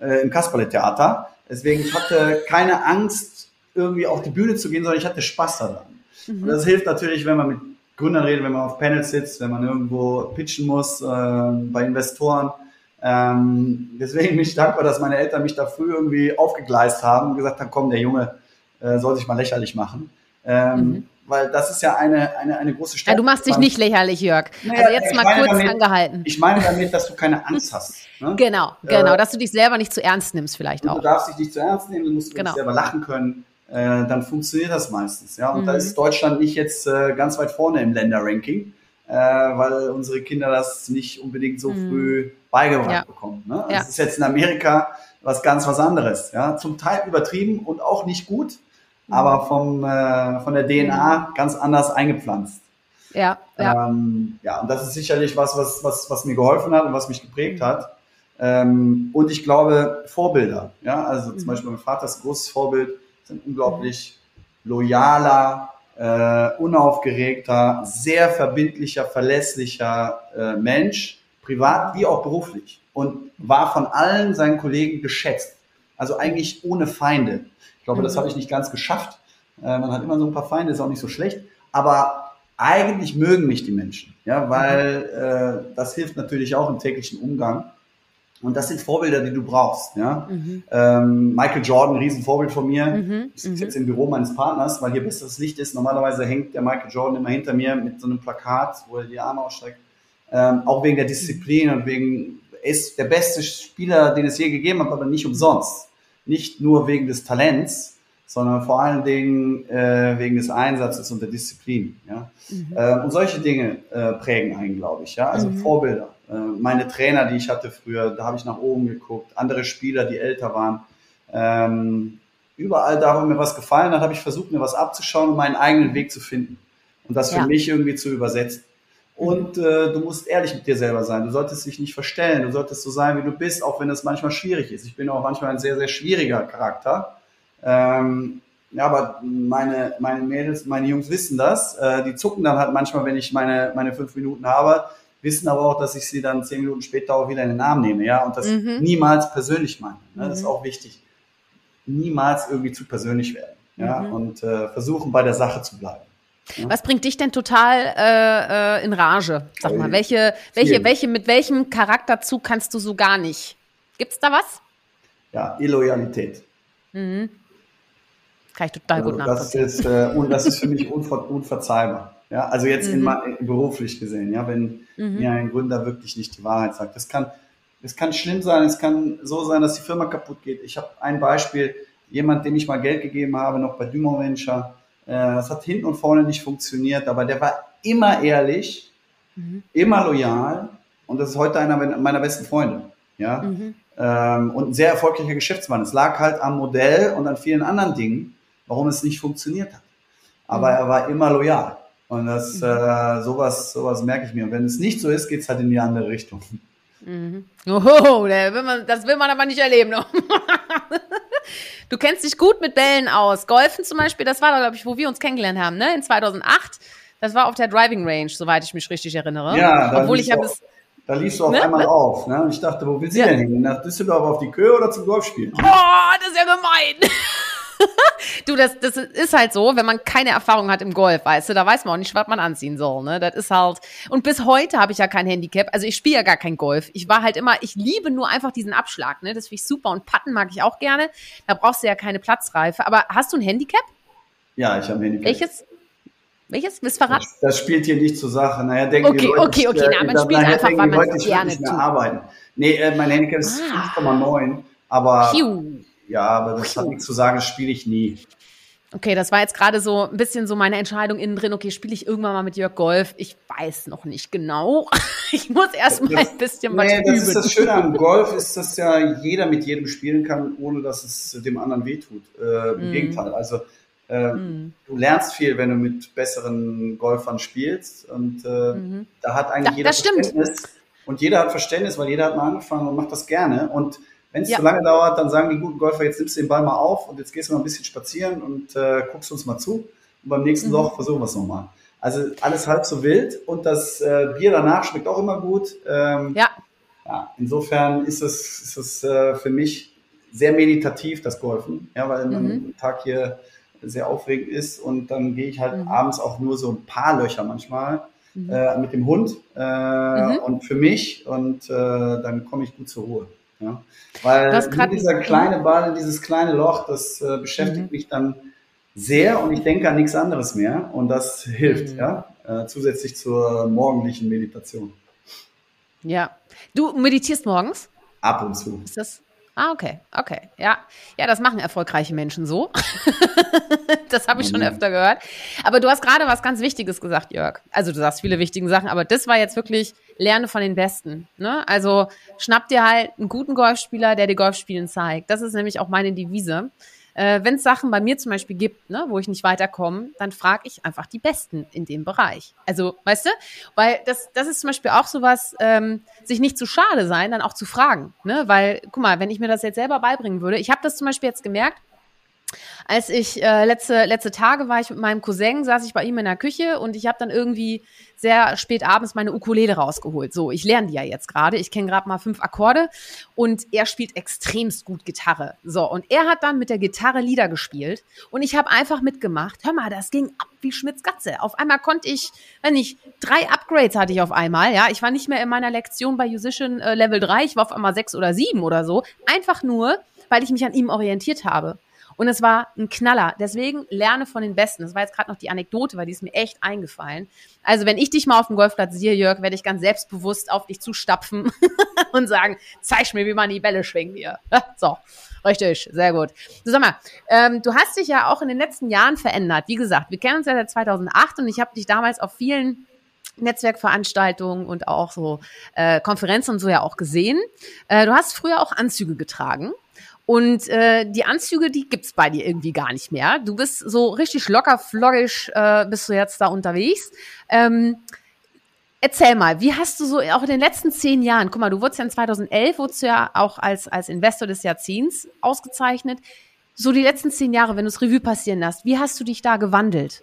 äh, im Kasperle-Theater. Deswegen, ich hatte keine Angst, irgendwie auf die Bühne zu gehen, sondern ich hatte Spaß daran. Mhm. Und das hilft natürlich, wenn man mit Gründern redet, wenn man auf Panels sitzt, wenn man irgendwo pitchen muss, äh, bei Investoren. Ähm, deswegen bin ich dankbar, dass meine Eltern mich da früh irgendwie aufgegleist haben und gesagt haben, komm, der Junge äh, soll sich mal lächerlich machen. Ähm, mhm. Weil das ist ja eine, eine, eine große Stärke. Ja, du machst dich nicht lächerlich, Jörg. Naja, also jetzt mal kurz damit, angehalten. Ich meine damit, dass du keine Angst hast. Ne? Genau, genau. Äh, dass du dich selber nicht zu ernst nimmst vielleicht auch. Du darfst dich nicht zu ernst nehmen, du musst genau. selber lachen können. Äh, dann funktioniert das meistens. Ja? Und mhm. da ist Deutschland nicht jetzt äh, ganz weit vorne im Länderranking, äh, weil unsere Kinder das nicht unbedingt so mhm. früh beigebracht ja. bekommen. Ne? Ja. Das ist jetzt in Amerika was ganz was anderes. Ja? Zum Teil übertrieben und auch nicht gut, mhm. aber vom, äh, von der DNA mhm. ganz anders eingepflanzt. Ja, ja. Ähm, ja, und das ist sicherlich was, was, was, was mir geholfen hat und was mich geprägt mhm. hat. Ähm, und ich glaube, Vorbilder. Ja, also zum mhm. Beispiel mein Vater ist ein großes Vorbild, ist ein unglaublich loyaler, äh, unaufgeregter, sehr verbindlicher, verlässlicher äh, Mensch, privat wie auch beruflich und war von allen seinen Kollegen geschätzt. Also eigentlich ohne Feinde. Ich glaube, mhm. das habe ich nicht ganz geschafft. Äh, man hat immer so ein paar Feinde, ist auch nicht so schlecht. Aber eigentlich mögen mich die Menschen, ja, weil äh, das hilft natürlich auch im täglichen Umgang. Und das sind Vorbilder, die du brauchst. Ja? Mhm. Ähm, Michael Jordan, Riesenvorbild von mir. Mhm. Ich sitze jetzt im Büro meines Partners, weil hier besseres Licht ist. Normalerweise hängt der Michael Jordan immer hinter mir mit so einem Plakat, wo er die Arme ausstreckt. Ähm, auch wegen der Disziplin und wegen ist der beste Spieler, den es je gegeben hat, aber nicht umsonst. Nicht nur wegen des Talents, sondern vor allen Dingen äh, wegen des Einsatzes und der Disziplin. Ja? Mhm. Äh, und solche Dinge äh, prägen einen, glaube ich. Ja? Also mhm. Vorbilder. Äh, meine Trainer, die ich hatte früher, da habe ich nach oben geguckt. Andere Spieler, die älter waren. Ähm, überall da, wo mir was gefallen hat, habe ich versucht, mir was abzuschauen und meinen eigenen Weg zu finden. Und das für ja. mich irgendwie zu übersetzen. Und äh, du musst ehrlich mit dir selber sein. Du solltest dich nicht verstellen. Du solltest so sein, wie du bist, auch wenn es manchmal schwierig ist. Ich bin auch manchmal ein sehr, sehr schwieriger Charakter. Ähm, ja, aber meine, meine Mädels, meine Jungs wissen das. Äh, die zucken dann halt manchmal, wenn ich meine, meine fünf Minuten habe, wissen aber auch, dass ich sie dann zehn Minuten später auch wieder in den Arm nehme, ja, und das mhm. niemals persönlich meine. Ne? Das ist mhm. auch wichtig. Niemals irgendwie zu persönlich werden, ja, mhm. und äh, versuchen bei der Sache zu bleiben. Ja. Was bringt dich denn total äh, äh, in Rage? Sag mal, welche, welche, welche, mit welchem Charakterzug kannst du so gar nicht? Gibt's da was? Ja, Illoyalität. Mhm. Kann ich total gut also nachvollziehen. Das ist, äh, und das ist für mich unver unverzeihbar. Ja, also jetzt mhm. in, beruflich gesehen, ja, wenn mhm. mir ein Gründer wirklich nicht die Wahrheit sagt. Das kann, es kann schlimm sein, es kann so sein, dass die Firma kaputt geht. Ich habe ein Beispiel, jemand, dem ich mal Geld gegeben habe, noch bei Dumont Venture, äh, das hat hinten und vorne nicht funktioniert, aber der war immer ehrlich, mhm. immer loyal und das ist heute einer meiner besten Freunde. Ja? Mhm. Ähm, und ein sehr erfolgreicher Geschäftsmann. Es lag halt am Modell und an vielen anderen Dingen, warum es nicht funktioniert hat. Aber mhm. er war immer loyal. Und das, mhm. äh, sowas, sowas merke ich mir. Und wenn es nicht so ist, geht es halt in die andere Richtung. Mhm. Oh, will man, das will man aber nicht erleben. du kennst dich gut mit Bällen aus. Golfen zum Beispiel, das war glaube ich, wo wir uns kennengelernt haben, ne? In 2008. Das war auf der Driving Range, soweit ich mich richtig erinnere. Ja, obwohl ich habe es da liefst du auf ne? einmal auf. Ne? Und ich dachte, wo will sie ja. denn hin? Nach Düsseldorf auf die Köhe oder zum Golfspielen? Oh, das ist ja gemein. du, das, das ist halt so, wenn man keine Erfahrung hat im Golf, weißt du, da weiß man auch nicht, was man anziehen soll. Ne? Das ist halt. Und bis heute habe ich ja kein Handicap. Also ich spiele ja gar kein Golf. Ich war halt immer, ich liebe nur einfach diesen Abschlag. Ne? Das finde ich super. Und Patten mag ich auch gerne. Da brauchst du ja keine Platzreife. Aber hast du ein Handicap? Ja, ich habe ein Handicap. Welches? Welches? Willst verraten? Das, das, spielt hier nicht zur Sache. Naja, denken okay, Leute, okay, okay, okay. Na, man spielt einfach, weil man es gerne tut. Arbeiten. Nee, äh, mein Handicap ist ah. 5,9. Aber Piu. Ja, aber das hat nichts zu sagen, das spiele ich nie. Okay, das war jetzt gerade so ein bisschen so meine Entscheidung innen drin. Okay, spiele ich irgendwann mal mit Jörg Golf? Ich weiß noch nicht genau. Ich muss erst mal ein bisschen was nee, üben. Das ist das Schöne am Golf, ist, dass ja jeder mit jedem spielen kann, ohne dass es dem anderen wehtut. Äh, Im mm. Gegenteil. Also äh, mm. du lernst viel, wenn du mit besseren Golfern spielst. Und äh, mm da hat eigentlich ja, jeder Verständnis. Und jeder hat Verständnis, weil jeder hat mal angefangen und macht das gerne. Und wenn es ja. zu lange dauert, dann sagen die guten Golfer, jetzt nimmst du den Ball mal auf und jetzt gehst du mal ein bisschen spazieren und äh, guckst uns mal zu. Und beim nächsten mhm. Loch versuchen wir es nochmal. Also alles halb so wild und das äh, Bier danach schmeckt auch immer gut. Ähm, ja. ja. Insofern ist es, ist es äh, für mich sehr meditativ, das Golfen. Ja, weil mhm. mein Tag hier sehr aufregend ist und dann gehe ich halt mhm. abends auch nur so ein paar Löcher manchmal mhm. äh, mit dem Hund äh, mhm. und für mich und äh, dann komme ich gut zur Ruhe. Ja? Weil dieser kleine Ball, dieses kleine Loch, das äh, beschäftigt mhm. mich dann sehr und ich denke an nichts anderes mehr und das hilft, mhm. ja, äh, zusätzlich zur morgendlichen Meditation. Ja. Du meditierst morgens? Ab und zu. Ist das, Ah, okay, okay. Ja, ja, das machen erfolgreiche Menschen so. das habe ich schon öfter gehört. Aber du hast gerade was ganz Wichtiges gesagt, Jörg. Also du sagst viele wichtige Sachen, aber das war jetzt wirklich lerne von den Besten. Ne? Also schnapp dir halt einen guten Golfspieler, der dir Golfspielen zeigt. Das ist nämlich auch meine Devise. Äh, Wenn es Sachen bei mir zum Beispiel gibt, ne, wo ich nicht weiterkomme, dann frage ich einfach die Besten in dem Bereich. Also, weißt du, weil das, das ist zum Beispiel auch sowas, ähm, sich nicht zu schade sein, dann auch zu fragen. Ne? Weil, guck mal, wenn ich mir das jetzt selber beibringen würde, ich habe das zum Beispiel jetzt gemerkt, als ich äh, letzte, letzte Tage war ich mit meinem Cousin, saß ich bei ihm in der Küche und ich habe dann irgendwie sehr spät abends meine Ukulele rausgeholt. So, ich lerne die ja jetzt gerade. Ich kenne gerade mal fünf Akkorde und er spielt extremst gut Gitarre. So, und er hat dann mit der Gitarre Lieder gespielt und ich habe einfach mitgemacht. Hör mal, das ging ab wie Schmitz Gatze. Auf einmal konnte ich, wenn ich, drei Upgrades hatte ich auf einmal, ja. Ich war nicht mehr in meiner Lektion bei Musician äh, Level 3, ich war auf einmal sechs oder sieben oder so. Einfach nur, weil ich mich an ihm orientiert habe. Und es war ein Knaller. Deswegen lerne von den Besten. Das war jetzt gerade noch die Anekdote, weil die ist mir echt eingefallen. Also wenn ich dich mal auf dem Golfplatz sehe, Jörg, werde ich ganz selbstbewusst auf dich zustapfen und sagen, zeig mir, wie man die Bälle schwingt hier. So. Richtig, sehr gut. So, sag mal, ähm, du hast dich ja auch in den letzten Jahren verändert. Wie gesagt, wir kennen uns ja seit 2008 und ich habe dich damals auf vielen Netzwerkveranstaltungen und auch so äh, Konferenzen und so ja auch gesehen. Äh, du hast früher auch Anzüge getragen. Und äh, die Anzüge, die gibt's bei dir irgendwie gar nicht mehr. Du bist so richtig locker, floggisch, äh, bist du jetzt da unterwegs. Ähm, erzähl mal, wie hast du so auch in den letzten zehn Jahren, guck mal, du wurdest ja in 2011, wurdest du ja auch als, als Investor des Jahrzehnts ausgezeichnet. So die letzten zehn Jahre, wenn du es Revue passieren lässt, wie hast du dich da gewandelt?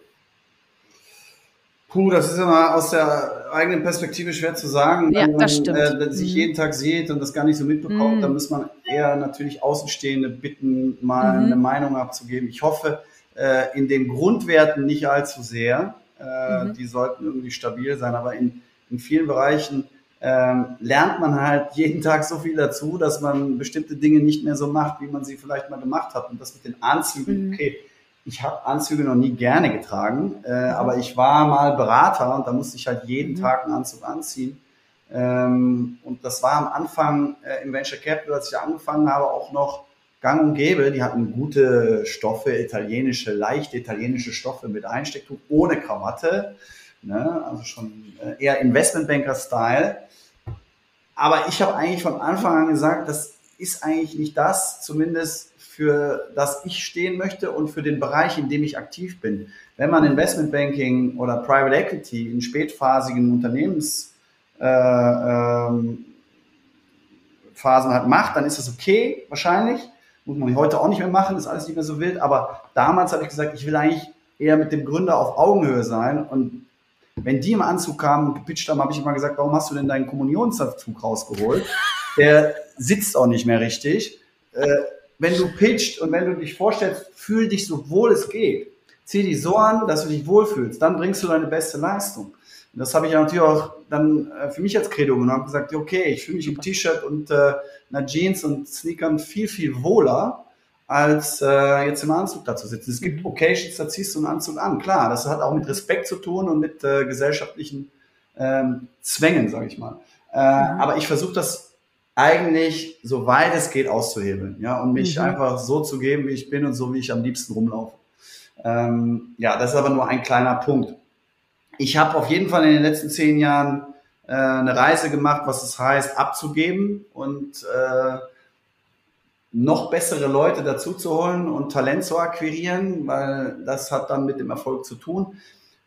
Puh, das ist immer aus der eigenen Perspektive schwer zu sagen. Ja, das stimmt. Wenn äh, sich mhm. jeden Tag sieht und das gar nicht so mitbekommt, mhm. dann muss man eher natürlich Außenstehende bitten, mal mhm. eine Meinung abzugeben. Ich hoffe, äh, in den Grundwerten nicht allzu sehr. Äh, mhm. Die sollten irgendwie stabil sein, aber in, in vielen Bereichen ähm, lernt man halt jeden Tag so viel dazu, dass man bestimmte Dinge nicht mehr so macht, wie man sie vielleicht mal gemacht hat. Und das mit den Anzügen, mhm. okay, ich habe Anzüge noch nie gerne getragen, äh, aber ich war mal Berater und da musste ich halt jeden mhm. Tag einen Anzug anziehen. Ähm, und das war am Anfang äh, im Venture Capital, als ich angefangen habe, auch noch gang und gäbe. Die hatten gute Stoffe, italienische, leichte italienische Stoffe mit Einstecktuch, ohne Krawatte. Ne? Also schon äh, eher Investmentbanker-Style. Aber ich habe eigentlich von Anfang an gesagt, das ist eigentlich nicht das, zumindest für das ich stehen möchte und für den Bereich, in dem ich aktiv bin. Wenn man Investmentbanking oder Private Equity in spätphasigen Unternehmensphasen äh, ähm, halt macht, dann ist das okay, wahrscheinlich. Muss man heute auch nicht mehr machen, ist alles nicht mehr so wild. Aber damals habe ich gesagt, ich will eigentlich eher mit dem Gründer auf Augenhöhe sein. Und wenn die im Anzug kamen und gepitcht haben, habe ich immer gesagt, warum hast du denn deinen Kommunionsanzug rausgeholt? Der sitzt auch nicht mehr richtig. Äh, wenn du pitcht und wenn du dich vorstellst, fühl dich so wohl es geht. Zieh dich so an, dass du dich wohlfühlst. Dann bringst du deine beste Leistung. Und das habe ich ja natürlich auch dann äh, für mich als Credo genommen und gesagt, okay, ich fühle mich im T-Shirt und äh, einer Jeans und Sneakern viel, viel wohler, als äh, jetzt im Anzug da zu sitzen. Es gibt mhm. Occasions, da ziehst du einen Anzug an. Klar, das hat auch mit Respekt zu tun und mit äh, gesellschaftlichen ähm, Zwängen, sage ich mal. Äh, mhm. Aber ich versuche das eigentlich, so weit es geht, auszuhebeln, ja, und mich mhm. einfach so zu geben, wie ich bin und so, wie ich am liebsten rumlaufe. Ähm, ja, das ist aber nur ein kleiner Punkt. Ich habe auf jeden Fall in den letzten zehn Jahren äh, eine Reise gemacht, was es heißt, abzugeben und äh, noch bessere Leute dazu zu holen und Talent zu akquirieren, weil das hat dann mit dem Erfolg zu tun.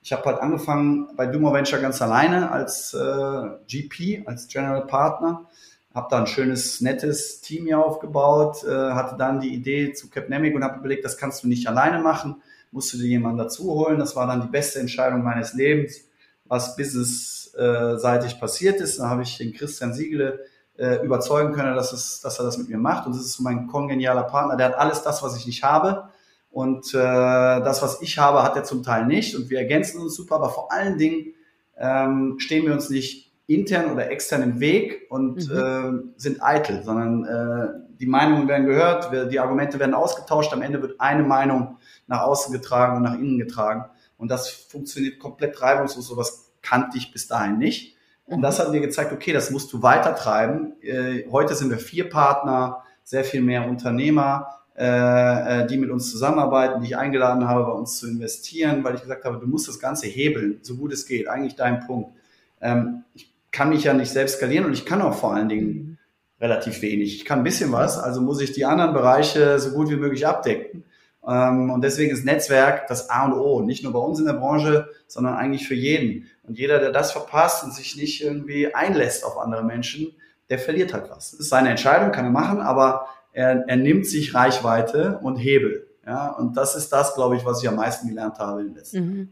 Ich habe halt angefangen bei Dumo Venture ganz alleine als äh, GP, als General Partner habe da ein schönes, nettes Team hier aufgebaut, äh, hatte dann die Idee zu Capnemic und habe überlegt, das kannst du nicht alleine machen, musst du dir jemanden dazu holen. Das war dann die beste Entscheidung meines Lebens, was businessseitig passiert ist. Da habe ich den Christian Siegele äh, überzeugen können, dass, es, dass er das mit mir macht. Und das ist mein kongenialer Partner. Der hat alles das, was ich nicht habe. Und äh, das, was ich habe, hat er zum Teil nicht. Und wir ergänzen uns super, aber vor allen Dingen ähm, stehen wir uns nicht intern oder extern im Weg und mhm. äh, sind eitel, sondern äh, die Meinungen werden gehört, die Argumente werden ausgetauscht, am Ende wird eine Meinung nach außen getragen und nach innen getragen. Und das funktioniert komplett reibungslos, sowas kannte ich bis dahin nicht. Und mhm. das hat mir gezeigt, okay, das musst du weiter treiben. Äh, heute sind wir vier Partner, sehr viel mehr Unternehmer, äh, äh, die mit uns zusammenarbeiten, die ich eingeladen habe, bei uns zu investieren, weil ich gesagt habe, du musst das Ganze hebeln, so gut es geht. Eigentlich dein Punkt. Ähm, ich kann mich ja nicht selbst skalieren und ich kann auch vor allen Dingen mhm. relativ wenig. Ich kann ein bisschen was, also muss ich die anderen Bereiche so gut wie möglich abdecken. Ähm, und deswegen ist Netzwerk das A und O, nicht nur bei uns in der Branche, sondern eigentlich für jeden. Und jeder, der das verpasst und sich nicht irgendwie einlässt auf andere Menschen, der verliert halt was. Das ist seine Entscheidung, kann er machen, aber er, er nimmt sich Reichweite und Hebel. Ja, und das ist das, glaube ich, was ich am meisten gelernt habe in den letzten mhm.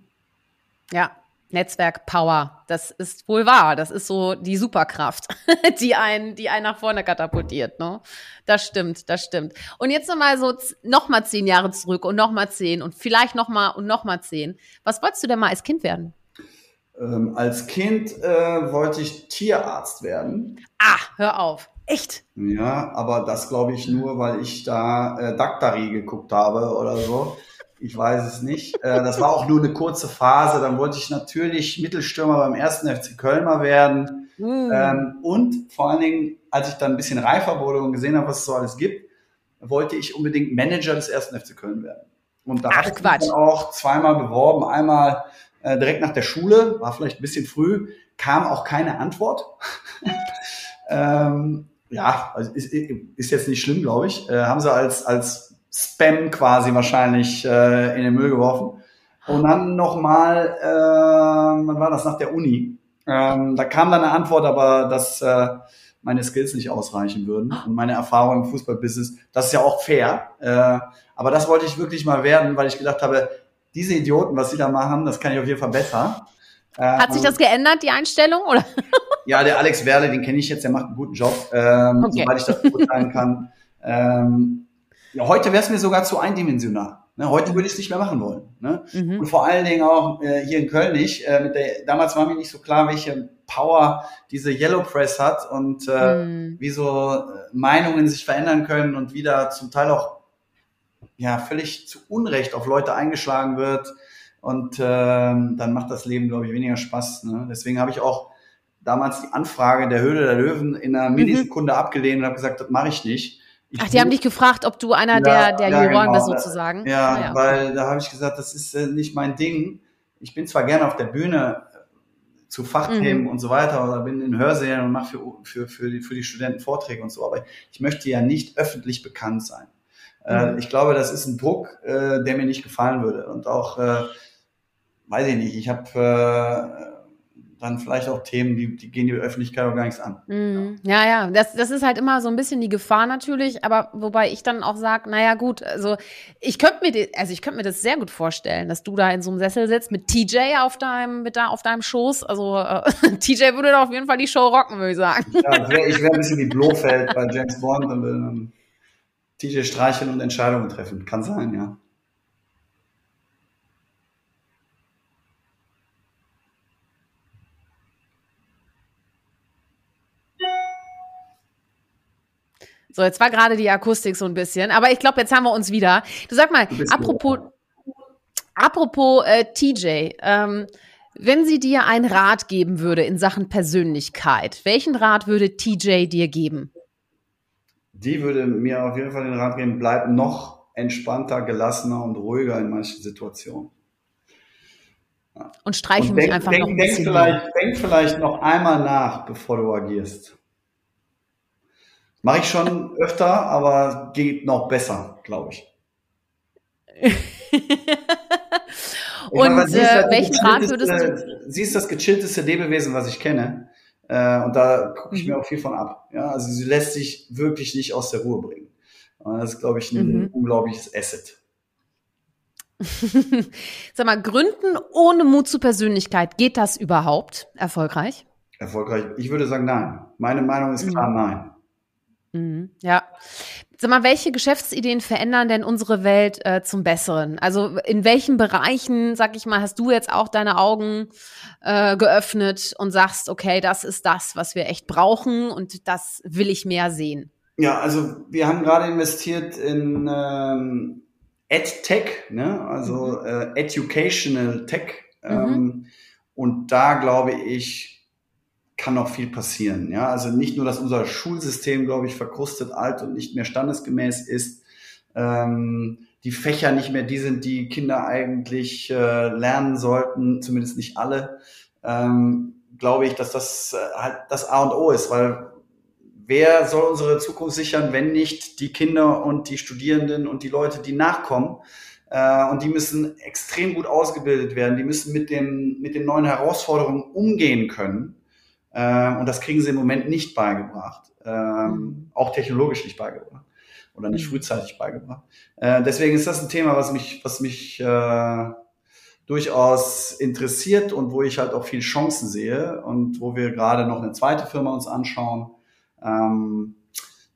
Ja, Netzwerk Power. Das ist wohl wahr. Das ist so die Superkraft, die einen, die einen nach vorne katapultiert. Ne? Das stimmt, das stimmt. Und jetzt nochmal so nochmal zehn Jahre zurück und nochmal zehn und vielleicht nochmal und nochmal zehn. Was wolltest du denn mal als Kind werden? Ähm, als Kind äh, wollte ich Tierarzt werden. Ah, hör auf. Echt? Ja, aber das glaube ich nur, weil ich da äh, Daktari geguckt habe oder so. Ich weiß es nicht. Äh, das war auch nur eine kurze Phase. Dann wollte ich natürlich Mittelstürmer beim ersten FC Köln mal werden. Ähm, und vor allen Dingen, als ich dann ein bisschen reifer wurde und gesehen habe, was es so alles gibt, wollte ich unbedingt Manager des ersten FC Köln werden. Und da habe ich mich dann auch zweimal beworben. Einmal äh, direkt nach der Schule, war vielleicht ein bisschen früh, kam auch keine Antwort. ähm, ja, also ist, ist jetzt nicht schlimm, glaube ich. Äh, haben sie als, als Spam quasi wahrscheinlich äh, in den Müll geworfen. Und dann nochmal, äh, wann war das, nach der Uni? Ähm, da kam dann eine Antwort, aber dass äh, meine Skills nicht ausreichen würden und meine Erfahrung im Fußballbusiness. Das ist ja auch fair. Äh, aber das wollte ich wirklich mal werden, weil ich gedacht habe, diese Idioten, was sie da machen, das kann ich auf jeden Fall besser. Hat sich das geändert, die Einstellung? Oder? Ja, der Alex Werle, den kenne ich jetzt, der macht einen guten Job, ähm, okay. soweit ich das beurteilen kann. Ähm, ja, heute wäre es mir sogar zu eindimensional. Ne, heute würde ich es nicht mehr machen wollen. Ne? Mhm. Und vor allen Dingen auch äh, hier in Köln nicht. Äh, mit der, damals war mir nicht so klar, welche Power diese Yellow Press hat und äh, mhm. wie so äh, Meinungen sich verändern können und wie da zum Teil auch ja völlig zu Unrecht auf Leute eingeschlagen wird. Und äh, dann macht das Leben, glaube ich, weniger Spaß. Ne? Deswegen habe ich auch damals die Anfrage der Höhle der Löwen in einer mhm. Millisekunde mhm. abgelehnt und habe gesagt, das mache ich nicht. Ach, die haben dich gefragt, ob du einer ja, der, der ja, Juroren genau. bist sozusagen. Ja, ah, ja, weil da habe ich gesagt, das ist äh, nicht mein Ding. Ich bin zwar gerne auf der Bühne äh, zu Fachthemen mhm. und so weiter oder bin in Hörsälen und mache für, für, für, die, für die Studenten Vorträge und so, aber ich möchte ja nicht öffentlich bekannt sein. Äh, mhm. ich glaube, das ist ein Druck, äh, der mir nicht gefallen würde. Und auch, äh, weiß ich nicht, ich habe äh, dann vielleicht auch Themen, die, die gehen die Öffentlichkeit auch gar nichts an. Mhm. Ja, ja, das, das ist halt immer so ein bisschen die Gefahr natürlich, aber wobei ich dann auch sage, naja gut, also ich könnte mir, also ich könnte mir das sehr gut vorstellen, dass du da in so einem Sessel sitzt mit TJ auf deinem, mit da auf deinem Schoß. Also äh, TJ würde da auf jeden Fall die Show rocken, würde ich sagen. Ja, wär, ich wäre ein bisschen wie Blofeld bei James Bond und würde dann TJ streicheln und Entscheidungen treffen. Kann sein, ja. So, jetzt war gerade die Akustik so ein bisschen, aber ich glaube, jetzt haben wir uns wieder. Du sag mal, apropos, apropos äh, TJ, ähm, wenn sie dir einen Rat geben würde in Sachen Persönlichkeit, welchen Rat würde TJ dir geben? Die würde mir auf jeden Fall den Rat geben, bleib noch entspannter, gelassener und ruhiger in manchen Situationen. Und streiche mich einfach denk, noch ein denk bisschen. Vielleicht, denk vielleicht noch einmal nach, bevor du agierst. Mache ich schon öfter, aber geht noch besser, glaube ich. und meine, äh, welchen Rat würdest du? Sie ist das gechillteste Lebewesen, was ich kenne. Äh, und da gucke ich mhm. mir auch viel von ab. Ja, also sie lässt sich wirklich nicht aus der Ruhe bringen. Und das ist, glaube ich, ein mhm. unglaubliches Asset. Sag mal, Gründen ohne Mut zur Persönlichkeit, geht das überhaupt erfolgreich? Erfolgreich? Ich würde sagen, nein. Meine Meinung ist klar, mhm. nein. Mhm, ja. Sag mal, welche Geschäftsideen verändern denn unsere Welt äh, zum Besseren? Also in welchen Bereichen, sag ich mal, hast du jetzt auch deine Augen äh, geöffnet und sagst, okay, das ist das, was wir echt brauchen und das will ich mehr sehen? Ja, also wir haben gerade investiert in ähm, EdTech, ne? also mhm. äh, Educational Tech. Mhm. Ähm, mhm. Und da glaube ich, kann noch viel passieren. Ja, also nicht nur, dass unser Schulsystem, glaube ich, verkrustet, alt und nicht mehr standesgemäß ist, ähm, die Fächer nicht mehr die sind, die Kinder eigentlich äh, lernen sollten, zumindest nicht alle, ähm, glaube ich, dass das äh, halt das A und O ist, weil wer soll unsere Zukunft sichern, wenn nicht die Kinder und die Studierenden und die Leute, die nachkommen? Äh, und die müssen extrem gut ausgebildet werden, die müssen mit, dem, mit den neuen Herausforderungen umgehen können. Äh, und das kriegen sie im Moment nicht beigebracht. Ähm, mhm. Auch technologisch nicht beigebracht. Oder nicht mhm. frühzeitig beigebracht. Äh, deswegen ist das ein Thema, was mich, was mich äh, durchaus interessiert und wo ich halt auch viel Chancen sehe und wo wir gerade noch eine zweite Firma uns anschauen. Ähm,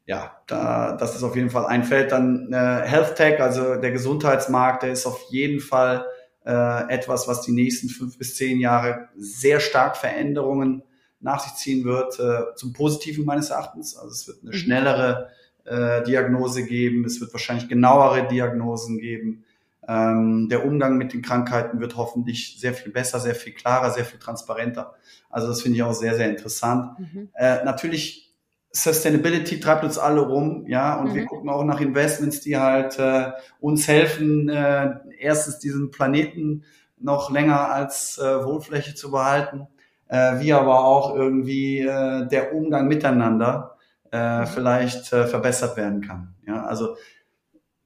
ja, da, das ist auf jeden Fall ein Feld. Dann äh, Health Tech, also der Gesundheitsmarkt, der ist auf jeden Fall äh, etwas, was die nächsten fünf bis zehn Jahre sehr stark Veränderungen nach sich ziehen wird, äh, zum Positiven meines Erachtens. Also es wird eine mhm. schnellere äh, Diagnose geben, es wird wahrscheinlich genauere Diagnosen geben. Ähm, der Umgang mit den Krankheiten wird hoffentlich sehr viel besser, sehr viel klarer, sehr viel transparenter. Also das finde ich auch sehr, sehr interessant. Mhm. Äh, natürlich Sustainability treibt uns alle rum, ja, und mhm. wir gucken auch nach Investments, die halt äh, uns helfen, äh, erstens diesen Planeten noch länger als äh, Wohnfläche zu behalten, äh, wie aber auch irgendwie äh, der Umgang miteinander äh, mhm. vielleicht äh, verbessert werden kann. Ja, also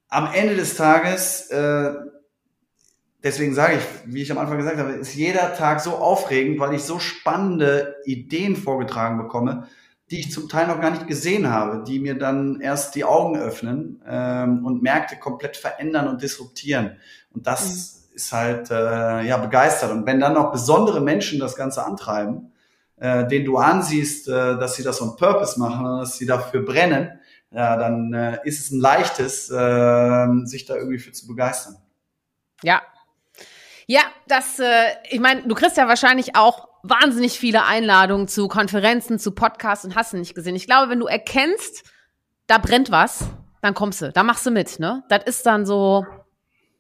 am Ende des Tages, äh, deswegen sage ich, wie ich am Anfang gesagt habe, ist jeder Tag so aufregend, weil ich so spannende Ideen vorgetragen bekomme, die ich zum Teil noch gar nicht gesehen habe, die mir dann erst die Augen öffnen ähm, und Märkte komplett verändern und disruptieren. Und das mhm. Ist halt äh, ja begeistert. Und wenn dann noch besondere Menschen das Ganze antreiben, äh, den du ansiehst, äh, dass sie das on Purpose machen, dass sie dafür brennen, ja, dann äh, ist es ein leichtes, äh, sich da irgendwie für zu begeistern. Ja. Ja, das, äh, ich meine, du kriegst ja wahrscheinlich auch wahnsinnig viele Einladungen zu Konferenzen, zu Podcasts und hast du nicht gesehen. Ich glaube, wenn du erkennst, da brennt was, dann kommst du, da machst du mit, ne? Das ist dann so,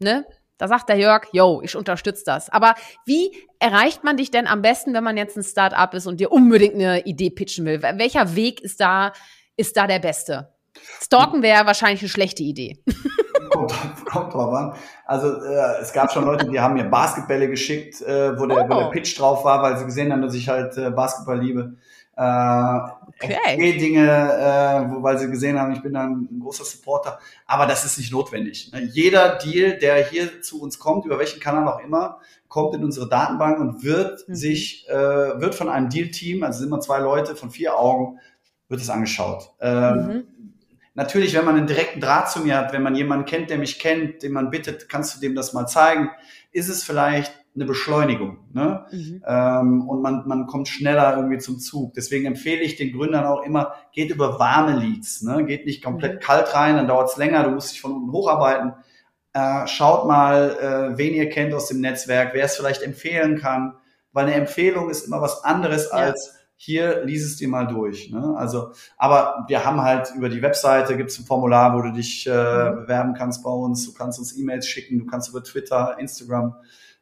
ne? Da sagt der Jörg, yo, ich unterstütze das. Aber wie erreicht man dich denn am besten, wenn man jetzt ein Start-up ist und dir unbedingt eine Idee pitchen will? Welcher Weg ist da, ist da der beste? Stalken wäre wahrscheinlich eine schlechte Idee. kommt, kommt drauf an. Also äh, es gab schon Leute, die haben mir Basketbälle geschickt, äh, wo, der, oh. wo der oh. Pitch drauf war, weil sie gesehen haben, dass ich halt äh, Basketball liebe. Äh, okay. Dinge, äh, wo, weil sie gesehen haben, ich bin dann ein großer Supporter. Aber das ist nicht notwendig. Ne? Jeder Deal, der hier zu uns kommt, über welchen Kanal auch immer, kommt in unsere Datenbank und wird mhm. sich, äh, wird von einem Deal-Team, also sind immer zwei Leute von vier Augen, wird es angeschaut. Ähm, mhm Natürlich, wenn man einen direkten Draht zu mir hat, wenn man jemanden kennt, der mich kennt, den man bittet, kannst du dem das mal zeigen, ist es vielleicht eine Beschleunigung. Ne? Mhm. Ähm, und man, man kommt schneller irgendwie zum Zug. Deswegen empfehle ich den Gründern auch immer, geht über warme Leads. Ne? Geht nicht komplett mhm. kalt rein, dann dauert es länger, du musst dich von unten hocharbeiten. Äh, schaut mal, äh, wen ihr kennt aus dem Netzwerk, wer es vielleicht empfehlen kann. Weil eine Empfehlung ist immer was anderes ja. als hier lies es dir mal durch. Ne? Also, aber wir haben halt über die Webseite gibt es ein Formular, wo du dich äh, mhm. bewerben kannst bei uns. Du kannst uns E-Mails schicken, du kannst über Twitter, Instagram,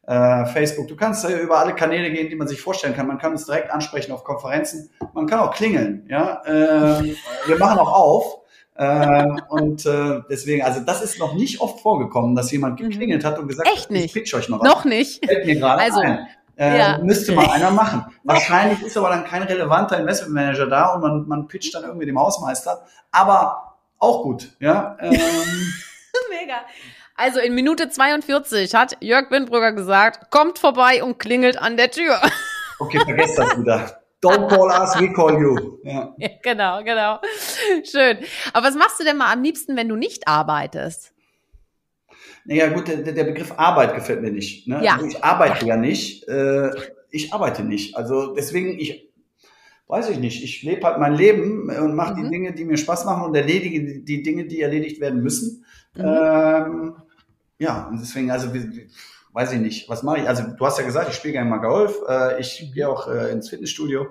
äh, Facebook, du kannst äh, über alle Kanäle gehen, die man sich vorstellen kann. Man kann uns direkt ansprechen auf Konferenzen. Man kann auch klingeln. Ja, äh, wir machen auch auf. Ähm, und äh, deswegen, also das ist noch nicht oft vorgekommen, dass jemand mhm. geklingelt hat und gesagt Echt nicht? ich pitch euch noch was. Noch nicht. Fällt mir gerade also, ein. Äh, ja. Müsste mal einer machen. Wahrscheinlich ist aber dann kein relevanter Investmentmanager da und man, man pitcht dann irgendwie dem Hausmeister. Aber auch gut, ja. Ähm. Mega. Also in Minute 42 hat Jörg Windbrügger gesagt, kommt vorbei und klingelt an der Tür. Okay, vergesst das wieder. Don't call us, we call you. Ja. ja. genau, genau. Schön. Aber was machst du denn mal am liebsten, wenn du nicht arbeitest? Naja, gut, der, der Begriff Arbeit gefällt mir nicht. Ne? Ja. Also ich arbeite ja, ja nicht. Äh, ich arbeite nicht. Also deswegen, ich weiß ich nicht. Ich lebe halt mein Leben und mache mhm. die Dinge, die mir Spaß machen und erledige die Dinge, die erledigt werden müssen. Mhm. Ähm, ja, und deswegen, also weiß ich nicht, was mache ich? Also du hast ja gesagt, ich spiele gerne mal Golf. Äh, ich gehe auch äh, ins Fitnessstudio.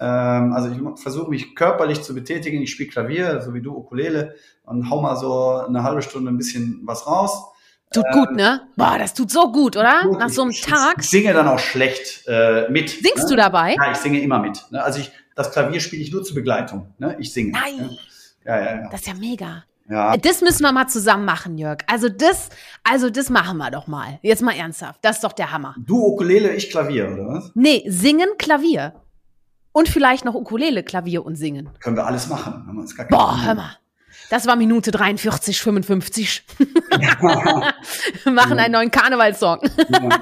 Ähm, also ich versuche mich körperlich zu betätigen. Ich spiele Klavier, so wie du Ukulele und hau mal so eine halbe Stunde ein bisschen was raus. Tut ähm, gut, ne? Boah, das tut so gut, oder? Gut, Nach so einem ich, Tag. Ich singe dann auch schlecht äh, mit. Singst ne? du dabei? Ja, ich singe immer mit. Ne? Also ich, das Klavier spiele ich nur zur Begleitung. Ne? Ich singe. Nein. Ne? Ja, ja, ja. Das ist ja mega. Ja. Das müssen wir mal zusammen machen, Jörg. Also das, also das machen wir doch mal. Jetzt mal ernsthaft. Das ist doch der Hammer. Du Ukulele, ich Klavier, oder was? Nee, singen, Klavier. Und vielleicht noch Ukulele, Klavier und singen. Können wir alles machen. Boah, hör mal. Das war Minute 43, 55. Wir machen einen neuen Karnevalssong. Ja.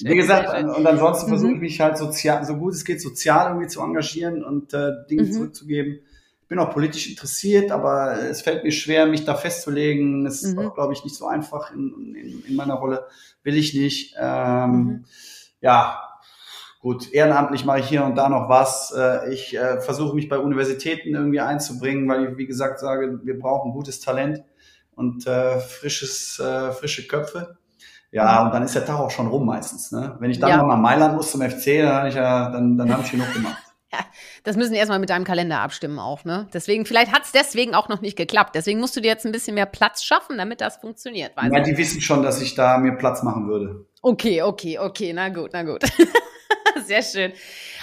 Wie gesagt, und ansonsten mhm. versuche ich mich halt sozial, so gut es geht, sozial irgendwie zu engagieren und äh, Dinge mhm. zurückzugeben. Ich bin auch politisch interessiert, aber es fällt mir schwer, mich da festzulegen. Es ist mhm. auch, glaube ich, nicht so einfach in, in, in, meiner Rolle. Will ich nicht. Ähm, mhm. ja, Gut, ehrenamtlich mache ich hier und da noch was. Äh, ich äh, versuche mich bei Universitäten irgendwie einzubringen, weil ich, wie gesagt, sage, wir brauchen gutes Talent und äh, frisches, äh, frische Köpfe. Ja, und dann ist der Tag auch schon rum meistens. Ne? Wenn ich dann ja. noch mal Mailand muss zum FC, dann habe ich ja, dann, dann habe ich genug gemacht. Ja, das müssen wir erstmal mit deinem Kalender abstimmen auch, ne? Deswegen, vielleicht hat es deswegen auch noch nicht geklappt. Deswegen musst du dir jetzt ein bisschen mehr Platz schaffen, damit das funktioniert. Weiß ja, die wissen schon, dass ich da mir Platz machen würde. Okay, okay, okay, na gut, na gut. Sehr schön.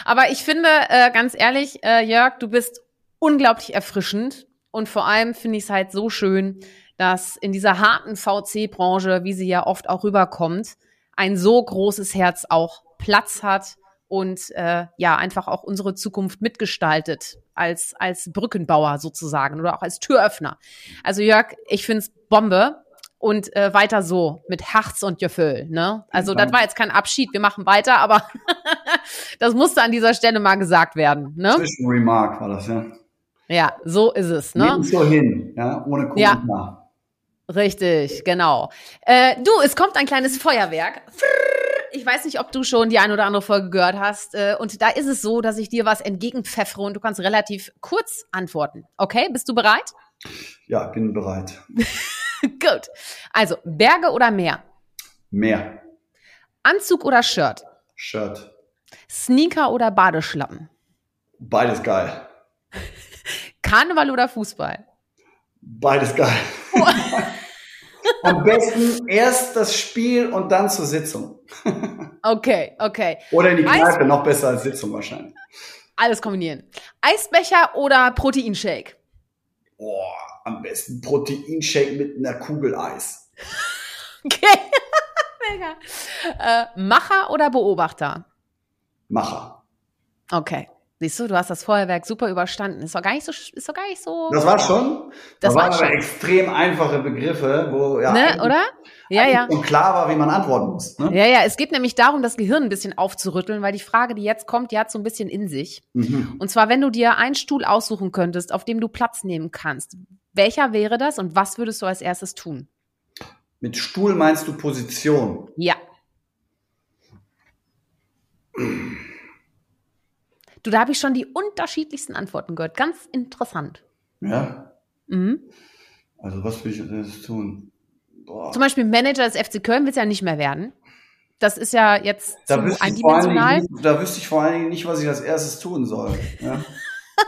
Aber ich finde, äh, ganz ehrlich, äh, Jörg, du bist unglaublich erfrischend. Und vor allem finde ich es halt so schön, dass in dieser harten VC-Branche, wie sie ja oft auch rüberkommt, ein so großes Herz auch Platz hat und äh, ja einfach auch unsere Zukunft mitgestaltet als als Brückenbauer sozusagen oder auch als Türöffner. Also Jörg, ich find's Bombe und äh, weiter so mit Herz und Gefühl. Ne? Also das war jetzt kein Abschied, wir machen weiter, aber das musste an dieser Stelle mal gesagt werden. Ne? Zwischenremark war das ja. Ja, so ist es. Ne? so hin, ja, ohne Kommentar. Ja. Richtig, genau. Äh, du, es kommt ein kleines Feuerwerk. Ich weiß nicht, ob du schon die eine oder andere Folge gehört hast. Äh, und da ist es so, dass ich dir was entgegenpfeffere und du kannst relativ kurz antworten. Okay, bist du bereit? Ja, bin bereit. Gut. Also, Berge oder Meer? Meer. Anzug oder Shirt? Shirt. Sneaker oder Badeschlappen? Beides geil. Karneval oder Fußball? Beides geil. Am besten erst das Spiel und dann zur Sitzung. okay, okay. Oder in die Kneipe, Eis noch besser als Sitzung wahrscheinlich. Alles kombinieren. Eisbecher oder Proteinshake? Boah, am besten Proteinshake mit einer Kugel Eis. okay, mega. Äh, Macher oder Beobachter? Macher. Okay. Siehst du, du hast das Feuerwerk super überstanden. Ist doch gar nicht so, ist doch gar nicht so. Das war schon. Das, das waren aber extrem einfache Begriffe, wo ja, ne, oder? Ja, ja. Und klar war, wie man antworten muss. Ne? Ja, ja. Es geht nämlich darum, das Gehirn ein bisschen aufzurütteln, weil die Frage, die jetzt kommt, die hat so ein bisschen in sich. Mhm. Und zwar, wenn du dir einen Stuhl aussuchen könntest, auf dem du Platz nehmen kannst, welcher wäre das und was würdest du als erstes tun? Mit Stuhl meinst du Position? Ja. Du, da habe ich schon die unterschiedlichsten Antworten gehört. Ganz interessant. Ja. Mhm. Also was will ich jetzt tun? Boah. Zum Beispiel Manager des FC Köln wird ja nicht mehr werden. Das ist ja jetzt da zu eindimensional. Nicht, da wüsste ich vor allen Dingen nicht, was ich als erstes tun soll. Ja?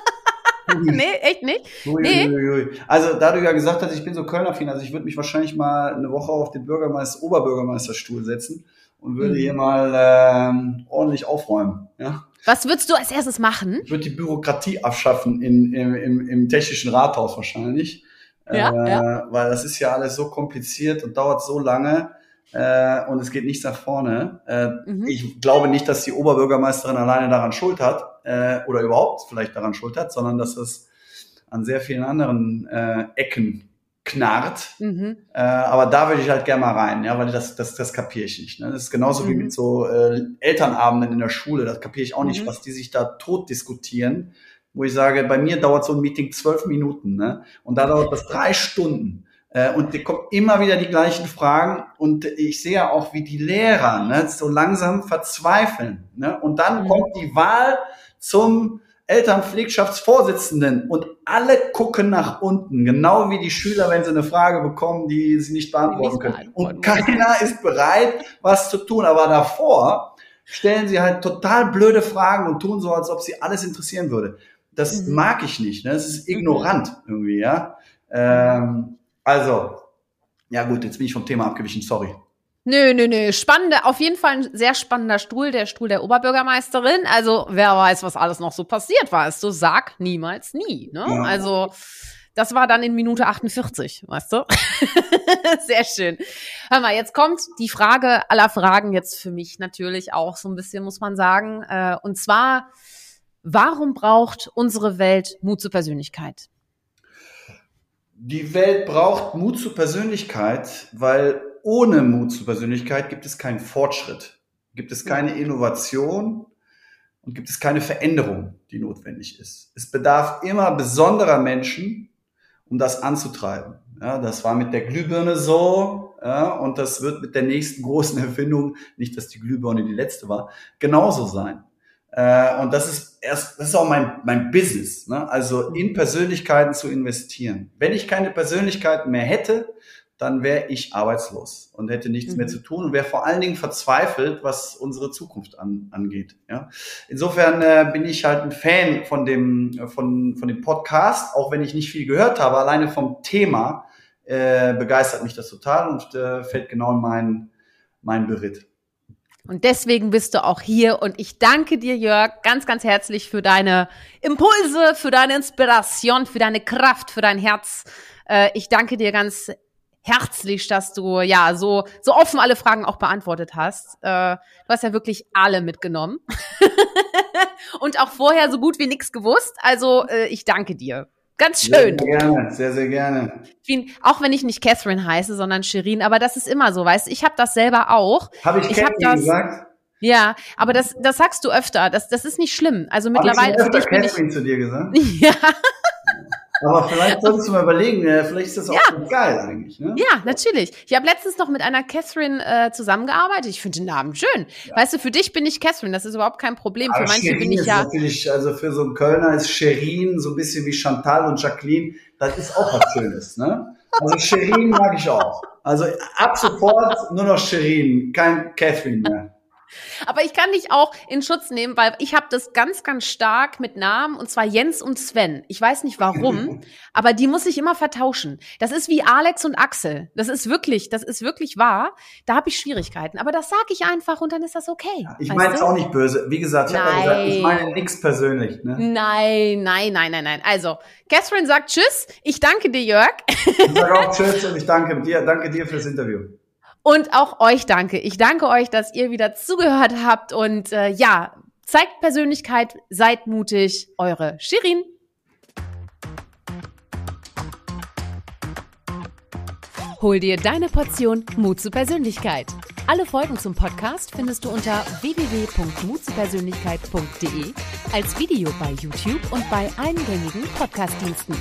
nee, echt nicht? Ui, nee. Ui, ui, also da du ja gesagt hast, ich bin so Kölner-Fan, also ich würde mich wahrscheinlich mal eine Woche auf den Bürgermeister, Oberbürgermeisterstuhl setzen und würde mhm. hier mal ähm, ordentlich aufräumen. Ja? Was würdest du als erstes machen? Ich würde die Bürokratie abschaffen in, im, im, im technischen Rathaus wahrscheinlich. Ja, äh, ja. Weil das ist ja alles so kompliziert und dauert so lange äh, und es geht nichts nach vorne. Äh, mhm. Ich glaube nicht, dass die Oberbürgermeisterin alleine daran schuld hat äh, oder überhaupt vielleicht daran schuld hat, sondern dass es an sehr vielen anderen äh, Ecken knarrt. Mhm. Äh, aber da würde ich halt gerne mal rein, ja, weil das, das, das kapiere ich nicht. Ne? Das ist genauso mhm. wie mit so äh, Elternabenden in der Schule. Das kapiere ich auch mhm. nicht, was die sich da tot diskutieren. Wo ich sage, bei mir dauert so ein Meeting zwölf Minuten, ne? Und da dauert das drei Stunden. Äh, und die kommen immer wieder die gleichen Fragen. Und ich sehe ja auch, wie die Lehrer ne, so langsam verzweifeln. Ne? Und dann mhm. kommt die Wahl zum Elternpflegschaftsvorsitzenden und alle gucken nach unten, genau wie die Schüler, wenn sie eine Frage bekommen, die sie nicht beantworten können. Und keiner ist bereit, was zu tun. Aber davor stellen sie halt total blöde Fragen und tun so, als ob sie alles interessieren würde. Das mhm. mag ich nicht. Ne? Das ist ignorant mhm. irgendwie, ja. Ähm, also, ja gut, jetzt bin ich vom Thema abgewichen, sorry. Nö, nö, nö. Spannende, auf jeden Fall ein sehr spannender Stuhl, der Stuhl der Oberbürgermeisterin. Also, wer weiß, was alles noch so passiert, weißt du, sag niemals nie. Ne? Ja. Also, das war dann in Minute 48, weißt du? sehr schön. Hör mal, jetzt kommt die Frage aller Fragen jetzt für mich natürlich auch so ein bisschen, muss man sagen. Äh, und zwar, warum braucht unsere Welt Mut zur Persönlichkeit? Die Welt braucht Mut zur Persönlichkeit, weil ohne Mut zur Persönlichkeit gibt es keinen Fortschritt, gibt es keine Innovation und gibt es keine Veränderung, die notwendig ist. Es bedarf immer besonderer Menschen, um das anzutreiben. Ja, das war mit der Glühbirne so, ja, und das wird mit der nächsten großen Erfindung, nicht dass die Glühbirne die letzte war, genauso sein. Äh, und das ist erst, das ist auch mein, mein Business, ne? also in Persönlichkeiten zu investieren. Wenn ich keine Persönlichkeiten mehr hätte, dann wäre ich arbeitslos und hätte nichts mhm. mehr zu tun und wäre vor allen Dingen verzweifelt, was unsere Zukunft an, angeht. Ja? Insofern äh, bin ich halt ein Fan von dem, von, von dem Podcast, auch wenn ich nicht viel gehört habe, alleine vom Thema äh, begeistert mich das total und äh, fällt genau in meinen mein Beritt. Und deswegen bist du auch hier. Und ich danke dir, Jörg, ganz, ganz herzlich für deine Impulse, für deine Inspiration, für deine Kraft, für dein Herz. Äh, ich danke dir ganz herzlich, dass du ja so, so offen alle Fragen auch beantwortet hast. Äh, du hast ja wirklich alle mitgenommen. Und auch vorher so gut wie nichts gewusst. Also äh, ich danke dir. Ganz schön. Sehr, sehr gerne, sehr, sehr gerne. Auch wenn ich nicht Catherine heiße, sondern Shirin, aber das ist immer so, weißt du, ich habe das selber auch. Habe ich, ich Catherine hab das, gesagt? Ja, aber das, das sagst du öfter. Das, das ist nicht schlimm. Also mittlerweile hab ich bin Catherine ich, zu dir gesagt. Ja. Aber vielleicht solltest du mal überlegen, vielleicht ist das auch ja. geil eigentlich. Ne? Ja, natürlich. Ich habe letztens noch mit einer Catherine äh, zusammengearbeitet. Ich finde den Namen schön. Ja. Weißt du, für dich bin ich Catherine, das ist überhaupt kein Problem. Aber für manche Sherin bin ich ist ja. Natürlich, also für so einen Kölner ist Sherin so ein bisschen wie Chantal und Jacqueline. Das ist auch was Schönes, ne? Also Sherin mag ich auch. Also ab sofort nur noch Sherin, kein Catherine mehr. Aber ich kann dich auch in Schutz nehmen, weil ich habe das ganz, ganz stark mit Namen und zwar Jens und Sven. Ich weiß nicht warum, aber die muss ich immer vertauschen. Das ist wie Alex und Axel. Das ist wirklich, das ist wirklich wahr. Da habe ich Schwierigkeiten. Aber das sage ich einfach und dann ist das okay. Ja, ich meine es auch nicht böse. Wie gesagt, ich habe ja gesagt, ich meine nichts persönlich. Ne? Nein, nein, nein, nein, nein. Also, Catherine sagt Tschüss. Ich danke dir, Jörg. Ich sage auch Tschüss und ich danke dir, danke dir fürs Interview. Und auch euch danke. Ich danke euch, dass ihr wieder zugehört habt und äh, ja, zeigt Persönlichkeit, seid mutig. Eure Shirin. Hol dir deine Portion Mut zur Persönlichkeit. Alle Folgen zum Podcast findest du unter www.mutzupersönlichkeit.de als Video bei YouTube und bei allen gängigen Podcastdiensten.